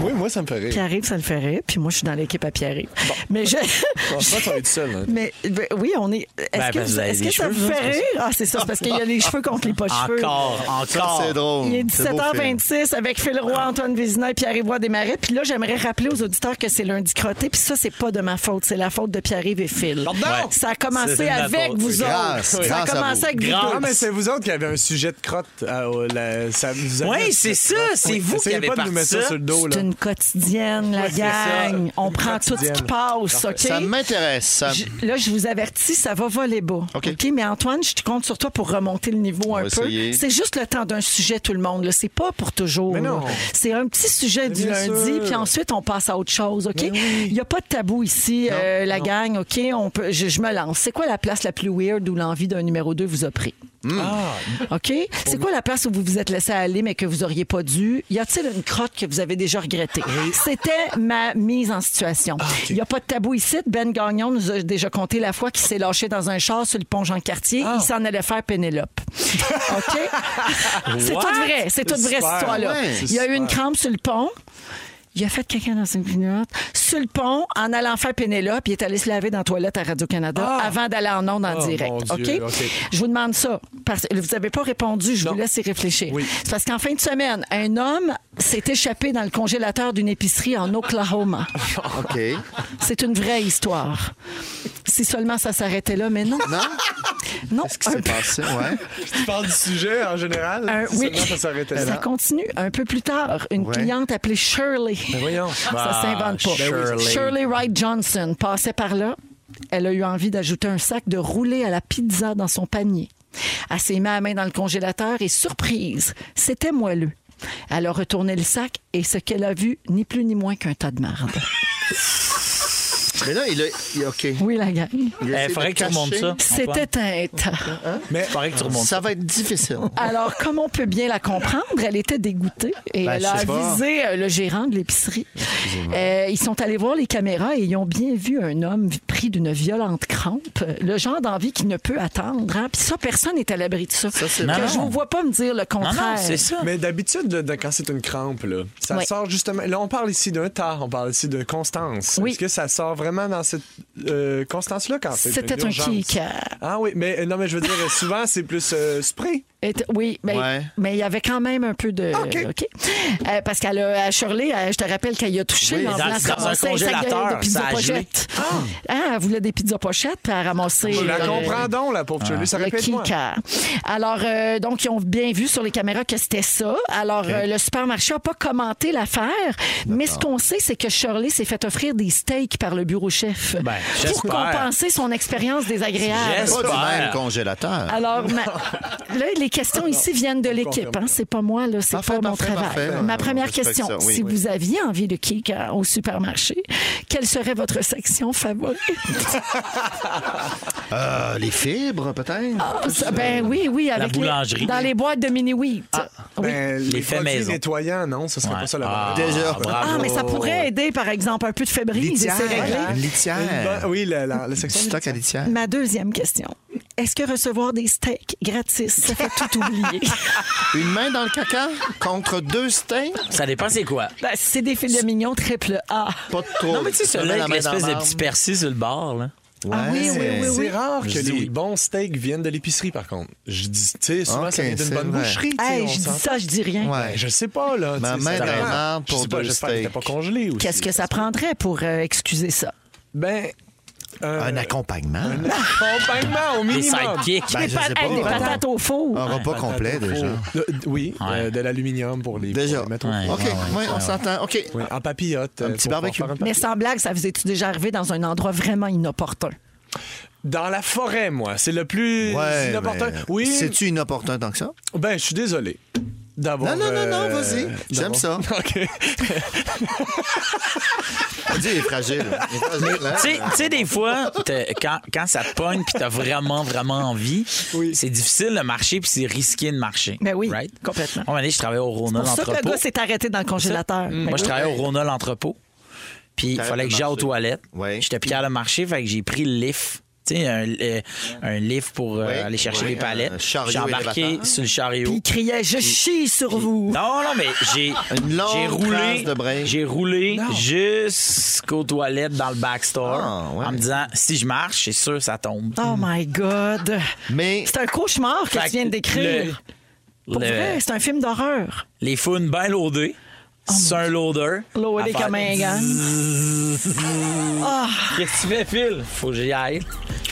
Oui, moi, ça me rire. Pierre-Yves, ça le ferait. Puis moi, je suis dans l'équipe à Pierre-Yves. Mais je. Je pense pas que ça va être seul. hein. Mais ben, oui, on est. Est-ce Ben, que, que vous avez est-ce des que ça vous c'est rire? Ah, c'est ça, c'est parce qu'il y a les cheveux contre les pas cheveux. Encore, Ça, encore. c'est drôle. Il est C'est beau film. 17h26 avec Phil Roy, Antoine Vézina et Pierre-Yves Desmarais. Puis là, j'aimerais rappeler aux auditeurs que c'est lundi crotté. Puis ça, c'est pas de ma faute. C'est la faute de Pierre-Yves et Phil. Pardon? Ça a commencé avec faute. vous Grâce, autres. Ça a commencé avec vous. Non, mais c'est vous autres qui avez un sujet de crotte. un Oui, c'est ça. C'est vous qui avez parti ça. Sur le dos. C'est une quotidienne, la gang. On prend tout ce qui passe, OK? Ça m'intéresse. Je- là, je vous avertis, ça va voler bas. OK. Mais Antoine, je te compte sur toi pour remonter le niveau On un va peu. essayer. C'est juste le temps d'un sujet, tout le monde. là. C'est pas pour toujours. Mais non. là. C'est un petit sujet du bien lundi, sûr. puis ensuite, on passe à autre chose. OK? Oui. Il n'y a pas de tabou ici, euh, la gang. OK? On peut, je, je me lance. C'est quoi la place la plus weird où l'envie d'un numéro 2 vous a pris? Ah, OK? C'est quoi la place où vous vous êtes laissé aller mais que vous auriez pas dû? Y a-t-il une crotte que vous avez déjà regrettée? C'était ma mise en situation. Il n'y a pas de tabou ici. Ben Gagnon nous a déjà conté la fois qu'il s'est lâché dans un char sur le pont Jean-Cartier. Il s'en allait faire Pénélope. OK? c'est tout vrai. C'est toute vraie cette histoire-là. Ouais, Il y a eu une crampe sur le pont. Il a fait quelqu'un dans une clignote. Sur le pont, en allant faire Pénélope, il est allé se laver dans la toilette à Radio-Canada Ah! avant d'aller en ondes en Oh, direct. mon Dieu, OK? OK. Je vous demande ça. Parce que vous n'avez pas répondu, je Non. vous laisse y réfléchir. Oui. C'est parce qu'en fin de semaine, un homme s'est échappé dans le congélateur d'une épicerie en Oklahoma. OK. C'est une vraie histoire. Si seulement ça s'arrêtait là, mais non. Non? Non. Qu'est-ce qui s'est peu- passé? Ouais. tu parles du sujet en général? un- Si oui. seulement ça s'arrêtait Ça là. continue. Un peu plus tard, une Ouais. cliente appelée Shirley. Ben voyons. Ça s'invente pas. Shirley. Shirley Wright Johnson passait par là. Elle a eu envie d'ajouter un sac de roulé à la pizza dans son panier. Elle s'est mis la main dans le congélateur et surprise, c'était moelleux. Elle a retourné le sac et ce qu'elle a vu, ni plus ni moins qu'un tas de marde. Mais là, il a. il- OK. Oui, la gang. Il a essayé faudrait que tu remontes ça. Antoine. C'était un tas. Mais faudrait que tu remontes ça. Ça va être difficile. Alors, comme on peut bien la comprendre, elle était dégoûtée et Ben, elle je a sais pas. avisé euh, le gérant de l'épicerie. Euh, ils sont allés voir les caméras et ils ont bien vu un homme pris d'une violente crampe, le genre d'envie qui ne peut attendre. hein. Puis ça, personne n'est à l'abri de ça. c'est Que vrai. je vous vois pas me dire le Non, contraire. non, c'est ça. Mais d'habitude, de- de- quand c'est une crampe, là, ça Ouais. sort justement. Là, on parle ici d'un tas, on parle ici de constance. Oui. Est-ce que ça sort vraiment dans cette euh, constance-là quand c'est C'était un kick. Ah oui, mais euh, non, mais je veux dire, euh, souvent, c'est plus euh, spray. Et oui, mais Ouais. mais il y avait quand même un peu de. OK. Euh, parce qu'elle a, à Shirley, euh, je te rappelle qu'elle y a touché Oui, en dans- se dans un ramasser un sac de- congélateur, de, pizza ça a gelé. pochette. Hein, elle voulait des pizzas pochettes, puis elle a ramassé. Je la euh, comprends donc, la pauvre Shirley, ça répète. Alors, euh, donc, ils ont bien vu sur les caméras que c'était ça. Alors, euh, le supermarché n'a pas commenté l'affaire, mais ce qu'on sait, c'est que Shirley s'est fait offrir des steaks par le bureau chef Ben, pour compenser son expérience désagréable. J'espère. Pas du même congélateur. Alors, ma- là, les questions ici viennent de l'équipe. Hein? C'est pas moi, là. C'est Parfait, pas mon travail. parfait. Ma On première question, ça, oui. si Oui. vous aviez envie de kick euh, au supermarché, quelle serait votre section favorite? Euh, les fibres, peut-être? Ah, ben oui, oui. Avec les- boulangerie. dans les boîtes de mini-wheat. oui. Ben, les faits produits maison. nettoyants, non, ce serait Ouais. pas ça la Ah, bonne Déjà. bravo. Ah, mais ça pourrait aider, par exemple, un peu de fébrile et c'est Litière. litière. Oui, la, la, la section Stock à litière. Ma deuxième question. Est-ce que recevoir des steaks gratis, ça fait tout oublier? Une main dans le caca contre deux steaks? Ça dépend c'est quoi? Ben, c'est des filets mignons triple A. Pas de trop. Non, mais tu sais, celui-là avec l'espèce de petit persil sur le bord, là. Ah oui, oui, oui, C'est oui. rare que les bons steaks viennent de l'épicerie, par contre. Je dis, tu sais, souvent, Ok, ça vient d'une bonne vrai. boucherie. Hey, je dis ça, je dis rien. Ouais. Ben, je sais pas, là. Ma tu sais, main dans marde Je pour sais pas, J'espère que steaks. pas congelé aussi. Qu'est-ce que ça prendrait pour euh, excuser ça? Ben. Euh, Un accompagnement. accompagnement au minimum. sidekicks. Ben, des, hey, des pas. patates au four. Un repas complet, déjà. De- oui, Ouais. euh, de l'aluminium pour les, Déjà. pour les mettre au Ouais. four. OK, oui, on s'entend. OK. Oui, en papillote. Un euh, petit barbecue. un Mais sans blague, ça vous est-tu déjà arrivé dans un endroit vraiment inopportun? Dans la forêt, moi. C'est le plus Ouais, inopportun. mais Oui. C'est-tu inopportun tant que ça? Ben, je suis désolé. D'avoir. Non, non, non, non, euh, vas-y. J'aime ça. OK. On dit, il est fragile. Il est fragile, hein? Tu sais- des fois, quand, quand ça te pogne puis t'as vraiment, vraiment envie, Oui. c'est difficile de marcher puis c'est risqué de marcher. Ben oui, Right? complètement. Moi, je travaillais au Rona Pour ça que le l'entrepôt. gars s'est arrêté dans le congélateur. Ben Moi, je oui. travaillais au Rona l'entrepôt. Puis il fallait que j'aille aux toilettes. Ouais. J'étais plus capable de marcher, fait que j'ai pris le lift. Tu sais, un, euh, un lift pour euh, aller chercher ouais, les palettes. un chariot J'ai embarqué sur le chariot. Puis il criait Je chie sur vous. Non, non, mais j'ai Une longue j'ai roulé, j'ai roulé jusqu'aux toilettes dans le backstore Ah, ouais. en me disant si je marche, c'est sûr ça tombe. Oh my God. Mais C'est un cauchemar que Fait tu viens de décrire. le- Pour le- vrai, c'est un film d'horreur. les founes bien loadées. c'est un loader. Faire- comme un gant. Ah. Qu'est-ce que tu fais, Phil? Faut que j'y aille.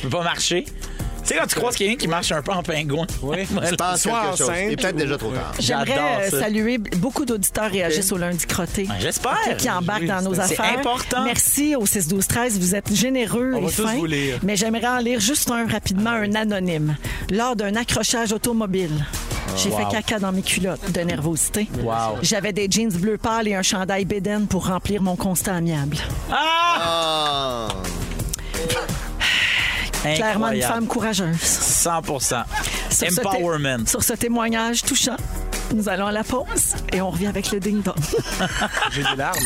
Peux pas marcher. Tu sais, quand tu croises quelqu'un qui marche un peu en pingouin. Oui. je pense Soit quelque chose. Il est peut-être déjà trop tard. J'aimerais J'adore euh, ça. saluer beaucoup d'auditeurs réagissent au lundi crotté. Ben, J'espère. Qui embarquent dans nos C'est affaires. important. Merci au 6 12 13 vous êtes généreux On et va tous fins. vous lire. Mais j'aimerais en lire juste un rapidement, un anonyme. Lors d'un accrochage automobile, j'ai Wow. fait caca dans mes culottes de nervosité. Wow. J'avais des jeans bleu pâle et un chandail bédaine pour remplir mon constat amiable. Ah! Ah! Clairement une femme courageuse. 100 Sur ce Empowerment. sur ce témoignage touchant, nous allons à la pause et on revient avec le ding-dong. J'ai des larmes.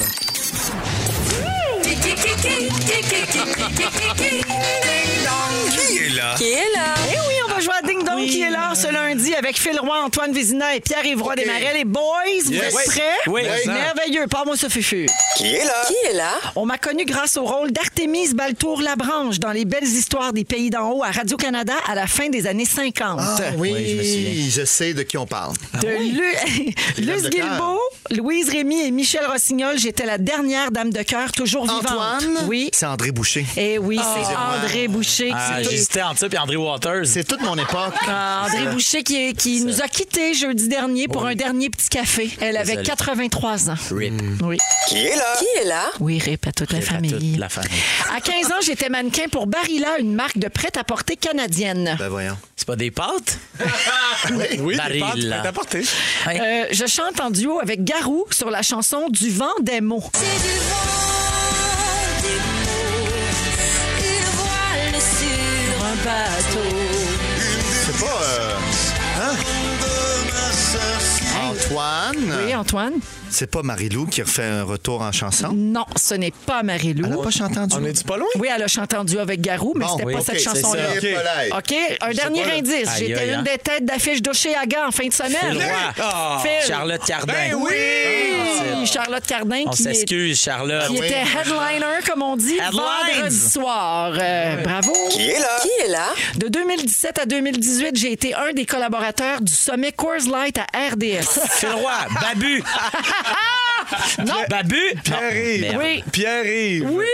Qui est là? Qui est là? Eh oui, on va jouer à Ding Dong qui est l'heure ce lundi avec Phil Roy, Antoine Vézina et Pierre-Yves Roy Desmarais. Les boys, vous Yes. êtes Oui. prêts? Oui. Oui. Merveilleux. Parle-moi ce fufu. Qui est là? Qui est là? On m'a connu grâce au rôle d'Artémise Baltour-Labranche dans Les belles histoires des pays d'en haut à Radio-Canada à la fin des années 50. Ah, oui, Oui, je me souviens. je sais de qui on parle. De Lu- Luce de Guilbeault, Louise Rémy et Michel Rossignol, j'étais la dernière dame de cœur toujours vivante. Antoine? Oui. C'est André Boucher. Et oui, c'est André Boucher Ah, qui J'hésitais entre ça et André Waters. C'est toute mon époque. Ah, André Boucher qui, est- qui nous a quittés jeudi dernier pour un dernier petit café. Elle avait Désolé. 83 ans. Rip. Oui. Qui est là? Qui est là? Oui, rip à toute la Rip à famille. toute la famille. À 15 ans, j'étais mannequin pour Barilla, une marque de prêt-à-porter canadienne. Ben voyons. C'est pas des pâtes? Oui, des pâtes là. prêtes à porter. Ouais. Euh, je chante en duo avec Garou sur la chanson Du vent des mots. Un bateau. Pas. euh, Antoine. Oui, Antoine? C'est pas Marie-Lou qui refait un retour en chanson? Non, ce n'est pas Marie-Lou. Elle n'a pas chanté en duo? On est-tu pas loin? Oui, elle a chanté en duo avec Garou, mais Bon, c'était oui, pas ok, cette c'est chanson-là. ça. OK. Un dernier pas, là. indice. Aïe, J'étais aïe, une hein. des têtes d'affiche d'Oshéaga en fin de semaine. Phil Roy. Ah. Phil. Charlotte Cardin. Ben oui! Oui, Charlotte Cardin On qui, est- s'excuse, Charlotte. qui était headliner, comme on dit, Headlines. vendredi soir. Euh, bravo. Qui est là? Qui est là? De 2017 à 2018, j'ai été un des collaborateurs du sommet Coors Light à RDS. Phil Roy. Babu. non, Babu? Pierre-Yves. Merde. oui. Pierre-Yves. Oui!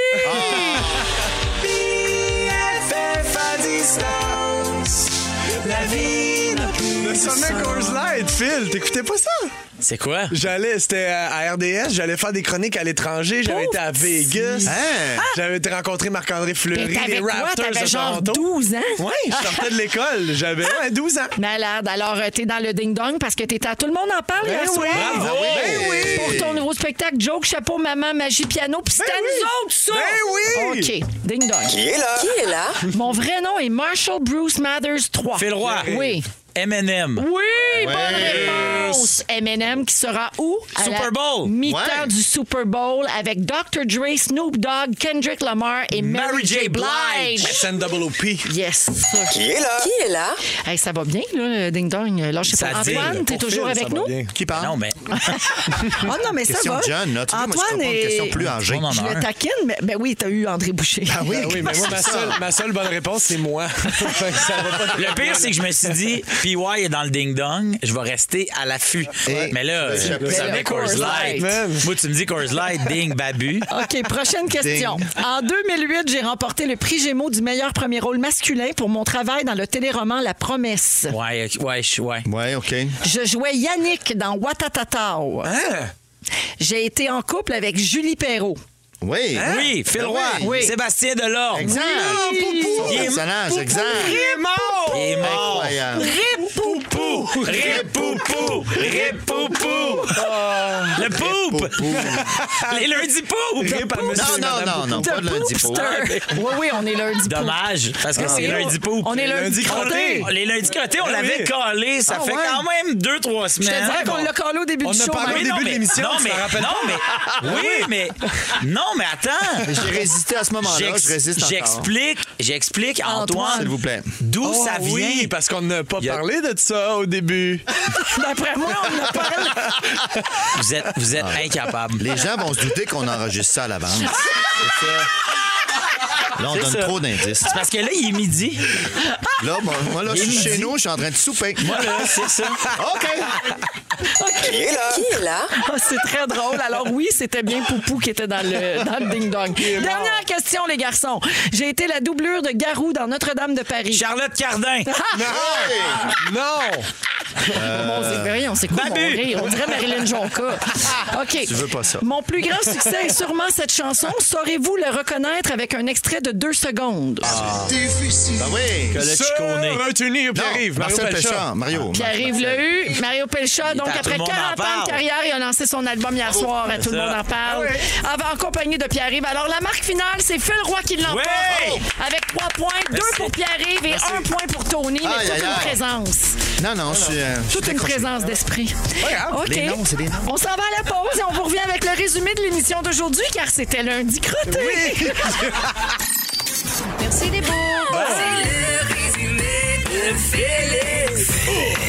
Le sommet Coors Light, Phil, t'écoutais pas ça? C'est quoi? J'allais, c'était à RDS, j'allais faire des chroniques à l'étranger, j'avais été à Vegas, Hein? j'avais été rencontrer Marc-André Fleury, t'avais les quoi? Raptors de genre Toronto. 12 ans? Oui, je sortais de l'école, j'avais ouais, 12 ans. Malade. Alors, euh, t'es dans le ding-dong parce que t'étais à Tout le monde en parle hier Ben soir. oui. Bravo! Ben oui! Pour ton nouveau spectacle, joke, chapeau, maman, magie, piano, puis c'était Ben oui. nous autres, ça! Ben oui! OK, ding-dong. Qui est là? Qui est là? Mon vrai nom est Marshall Bruce Mathers 3. Phil Roy. Oui. M&M. Oui, bonne réponse. Eminem qui sera où? À Super Bowl. Mi-temps Ouais. du Super Bowl avec Dr. Dre, Snoop Dogg, Kendrick Lamar et Mary, Mary J. Blige. SNWP. Yes. Qui est là? Qui est là? Hey, ça va bien, là, le ding-dong? Là, je sais Ça pas. Antoine, t'es toujours avec ça va nous? bien. Qui parle? Non, mais Oh non, mais Question ça va. de jeune, là. Tu vois, moi, je Antoine une question est- plus âgée. Je le taquine, mais ben oui, t'as eu André Boucher. Ah oui? Ben oui, mais moi, ma seule, ma seule bonne réponse, c'est moi. Ça va pas Le pire, c'est que je me suis dit, PY est dans le ding-dong, je vais rester à l'affût. Mais là, vous savez le Coors Coors Light. Light. Moi, tu me dis Coors Light, ding, babu. OK, prochaine question. Ding. En 2008, j'ai remporté le prix Gémeaux du meilleur premier rôle masculin pour mon travail dans le téléroman La Promesse. Ouais, ouais, ouais. Ouais, OK. Je jouais Yannick dans Watatatao. Hein? J'ai été en couple avec Julie Perrault. Oui. Oui, Phil Ben Roy, oui. Sébastien Delorme. Exact. Oui. Son personnage, exact. Il est mort! Il est mort. Incroyable. Boom. Ripoupou! Ripoupou! Ripoupou! Le poupe! Les lundis poupe! Monsieur Non, non, non, non, pas de lundi. Poopster. Oui, oui, on est lundi. poupe. Dommage, parce que c'est Ah. lundi poupe. On est lundi Lundi crotté. Les lundis crottés, on Ah l'avait oui. collé. Ça Ah fait ouais? quand même deux, trois Je te semaines. dirais qu'on l'a collé au début On du a show. parlé Marie. au début de l'émission, non, mais, non, mais, oui, mais, non, mais attends. J'ai résisté à ce moment-là. J'ex- Je résiste encore. J'explique, j'explique, Antoine. S'il vous plaît. d'où Oh, ça vient. Oui, parce qu'on n'a pas a- parlé de ça au début. D'après moi, on a parlé. Vous êtes, vous êtes incapable. Les gens vont se douter qu'on enregistre ça à l'avance. C'est ça. Là, on donne ça. trop d'indices. C'est parce que là, il est midi. Là, moi, moi, là, je suis chez nous, je suis en train de souper. Moi, là, c'est ça. OK. Qui est là? Qui est là? Ah, c'est très drôle. Alors oui, c'était bien Poupou qui était dans le, dans le ding-dong. Dernière question, les garçons. J'ai été la doublure de Garou dans Notre-Dame de Paris. Charlotte Cardin. Non! Mon Dieu, voyons, on s'est quoi mon Babu. rire? On dirait Marilyn Jonca. OK. Tu veux pas ça. Mon plus grand succès est sûrement cette chanson. Saurez-vous le reconnaître avec un extrait de deux secondes? Ah oui. Que le chiconé. Retenir, Pierre-Yves. Mario Marcel. Péchard. Mario. Pierre-Yves l'a eu. Mario Pelcha, donc après le monde 40 en ans de carrière, il a lancé son album hier soir. à Tout le monde en parle. Avant, en compagnie de Pierre-Yves. Alors, la marque finale, c'est Phil Roy qui l'emporte. Ouais! Avec trois points, deux pour Pierre-Yves et un point pour Tony. Mais Aïe, toute aïe, une présence. Non, non, je suis. euh, Toute une présence d'esprit. OK. Les noms, c'est des noms. On s'en va à la pause et on vous revient avec le résumé de l'émission d'aujourd'hui car c'était lundi crotté. Merci les beaux. C'est le résumé de Félix.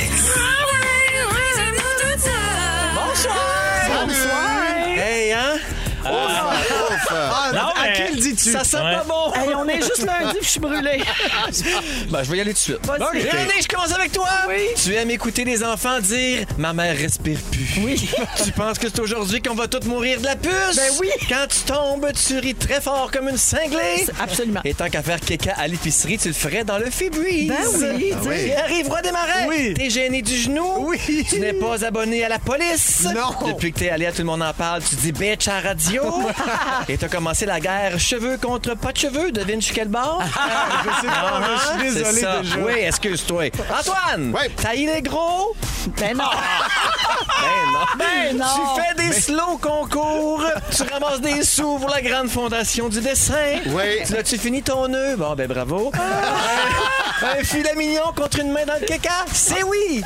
Le dis-tu? Ça sent Ouais. pas bon! Hey, on est juste lundi puis je suis brûlée. Ben, je vais y aller tout de suite. Vas-y. René, je commence avec toi! Oui. Tu aimes écouter les enfants dire « Ma mère respire plus ». Oui. Tu penses que c'est aujourd'hui qu'on va tous mourir de la puce? Ben oui. Quand tu tombes, tu ris très fort comme une cinglée. Absolument. Et tant qu'à faire caca à l'épicerie, tu le ferais dans le Feebreeze. Ben oui, Ah oui. Il arrivera des marais. Oui. T'es gêné du genou. Oui. Tu n'es pas abonné à la police. Non. Depuis que t'es allé à Tout le monde en parle, tu dis bitch à radio. Et t'as commencé la guerre cheveux contre pas de cheveux. Devine je suis quel bord? Je sais pas, mais je suis Ah, désolé ça. déjà. Oui, excuse-toi. Antoine, Ouais. t'as il est gros? Ben non. Ben non. Ben non. Tu fais des slow concours. tu ramasses des sous pour la grande fondation du dessin. Oui. Tu L'as-tu fini ton nœud? Bon, ben bravo. Un filet mignon contre une main dans le caca? C'est oui!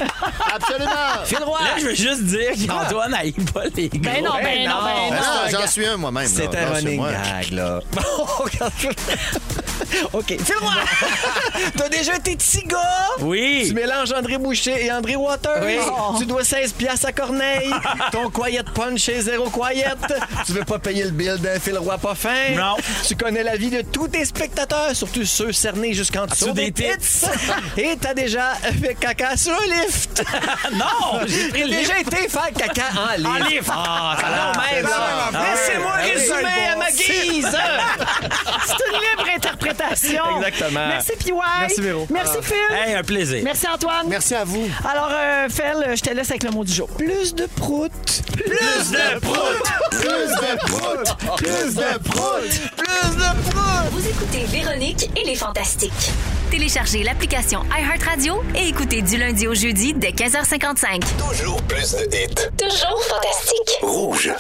Absolument. Phil Roy! Là, je veux juste dire qu'Antoine n'aille pas les gros. Ben non, ben non, ben Ben non. non, J'en suis un moi-même. C'est un Non, running gag, là. OK. Phil-moi! T'as déjà été gars? Oui. Tu mélanges André Boucher et André Waters. Oui. Tu dois 16 piastres à Corneille. Ton quiet punch est zéro quiet. Tu veux pas payer le bill d'un fil roi pas fin. Non. Tu connais la vie de tous tes spectateurs, surtout ceux cernés jusqu'en dessous Dessous des des tits. Et t'as déjà fait caca sur un lift. Non, j'ai le déjà été faire caca en lift. En lift. Ah, ça Ah, même. Laissez-moi Ah oui. résumer Ah à ma guise. C'est une libre interprétation. Exactement. Merci, PY. Merci, Véro. Merci, Phil. Hey, un plaisir. Merci, Antoine. Merci à vous. Alors, euh, Phil, je te laisse avec le mot du jour. Plus de prout. Plus de prout. Plus de prout. Plus de prout. Plus de prout. Vous écoutez Véronique et les Fantastiques. Téléchargez l'application iHeartRadio et écoutez du lundi au jeudi dès 15h55. Toujours plus de hits. Toujours fantastique. Rouge.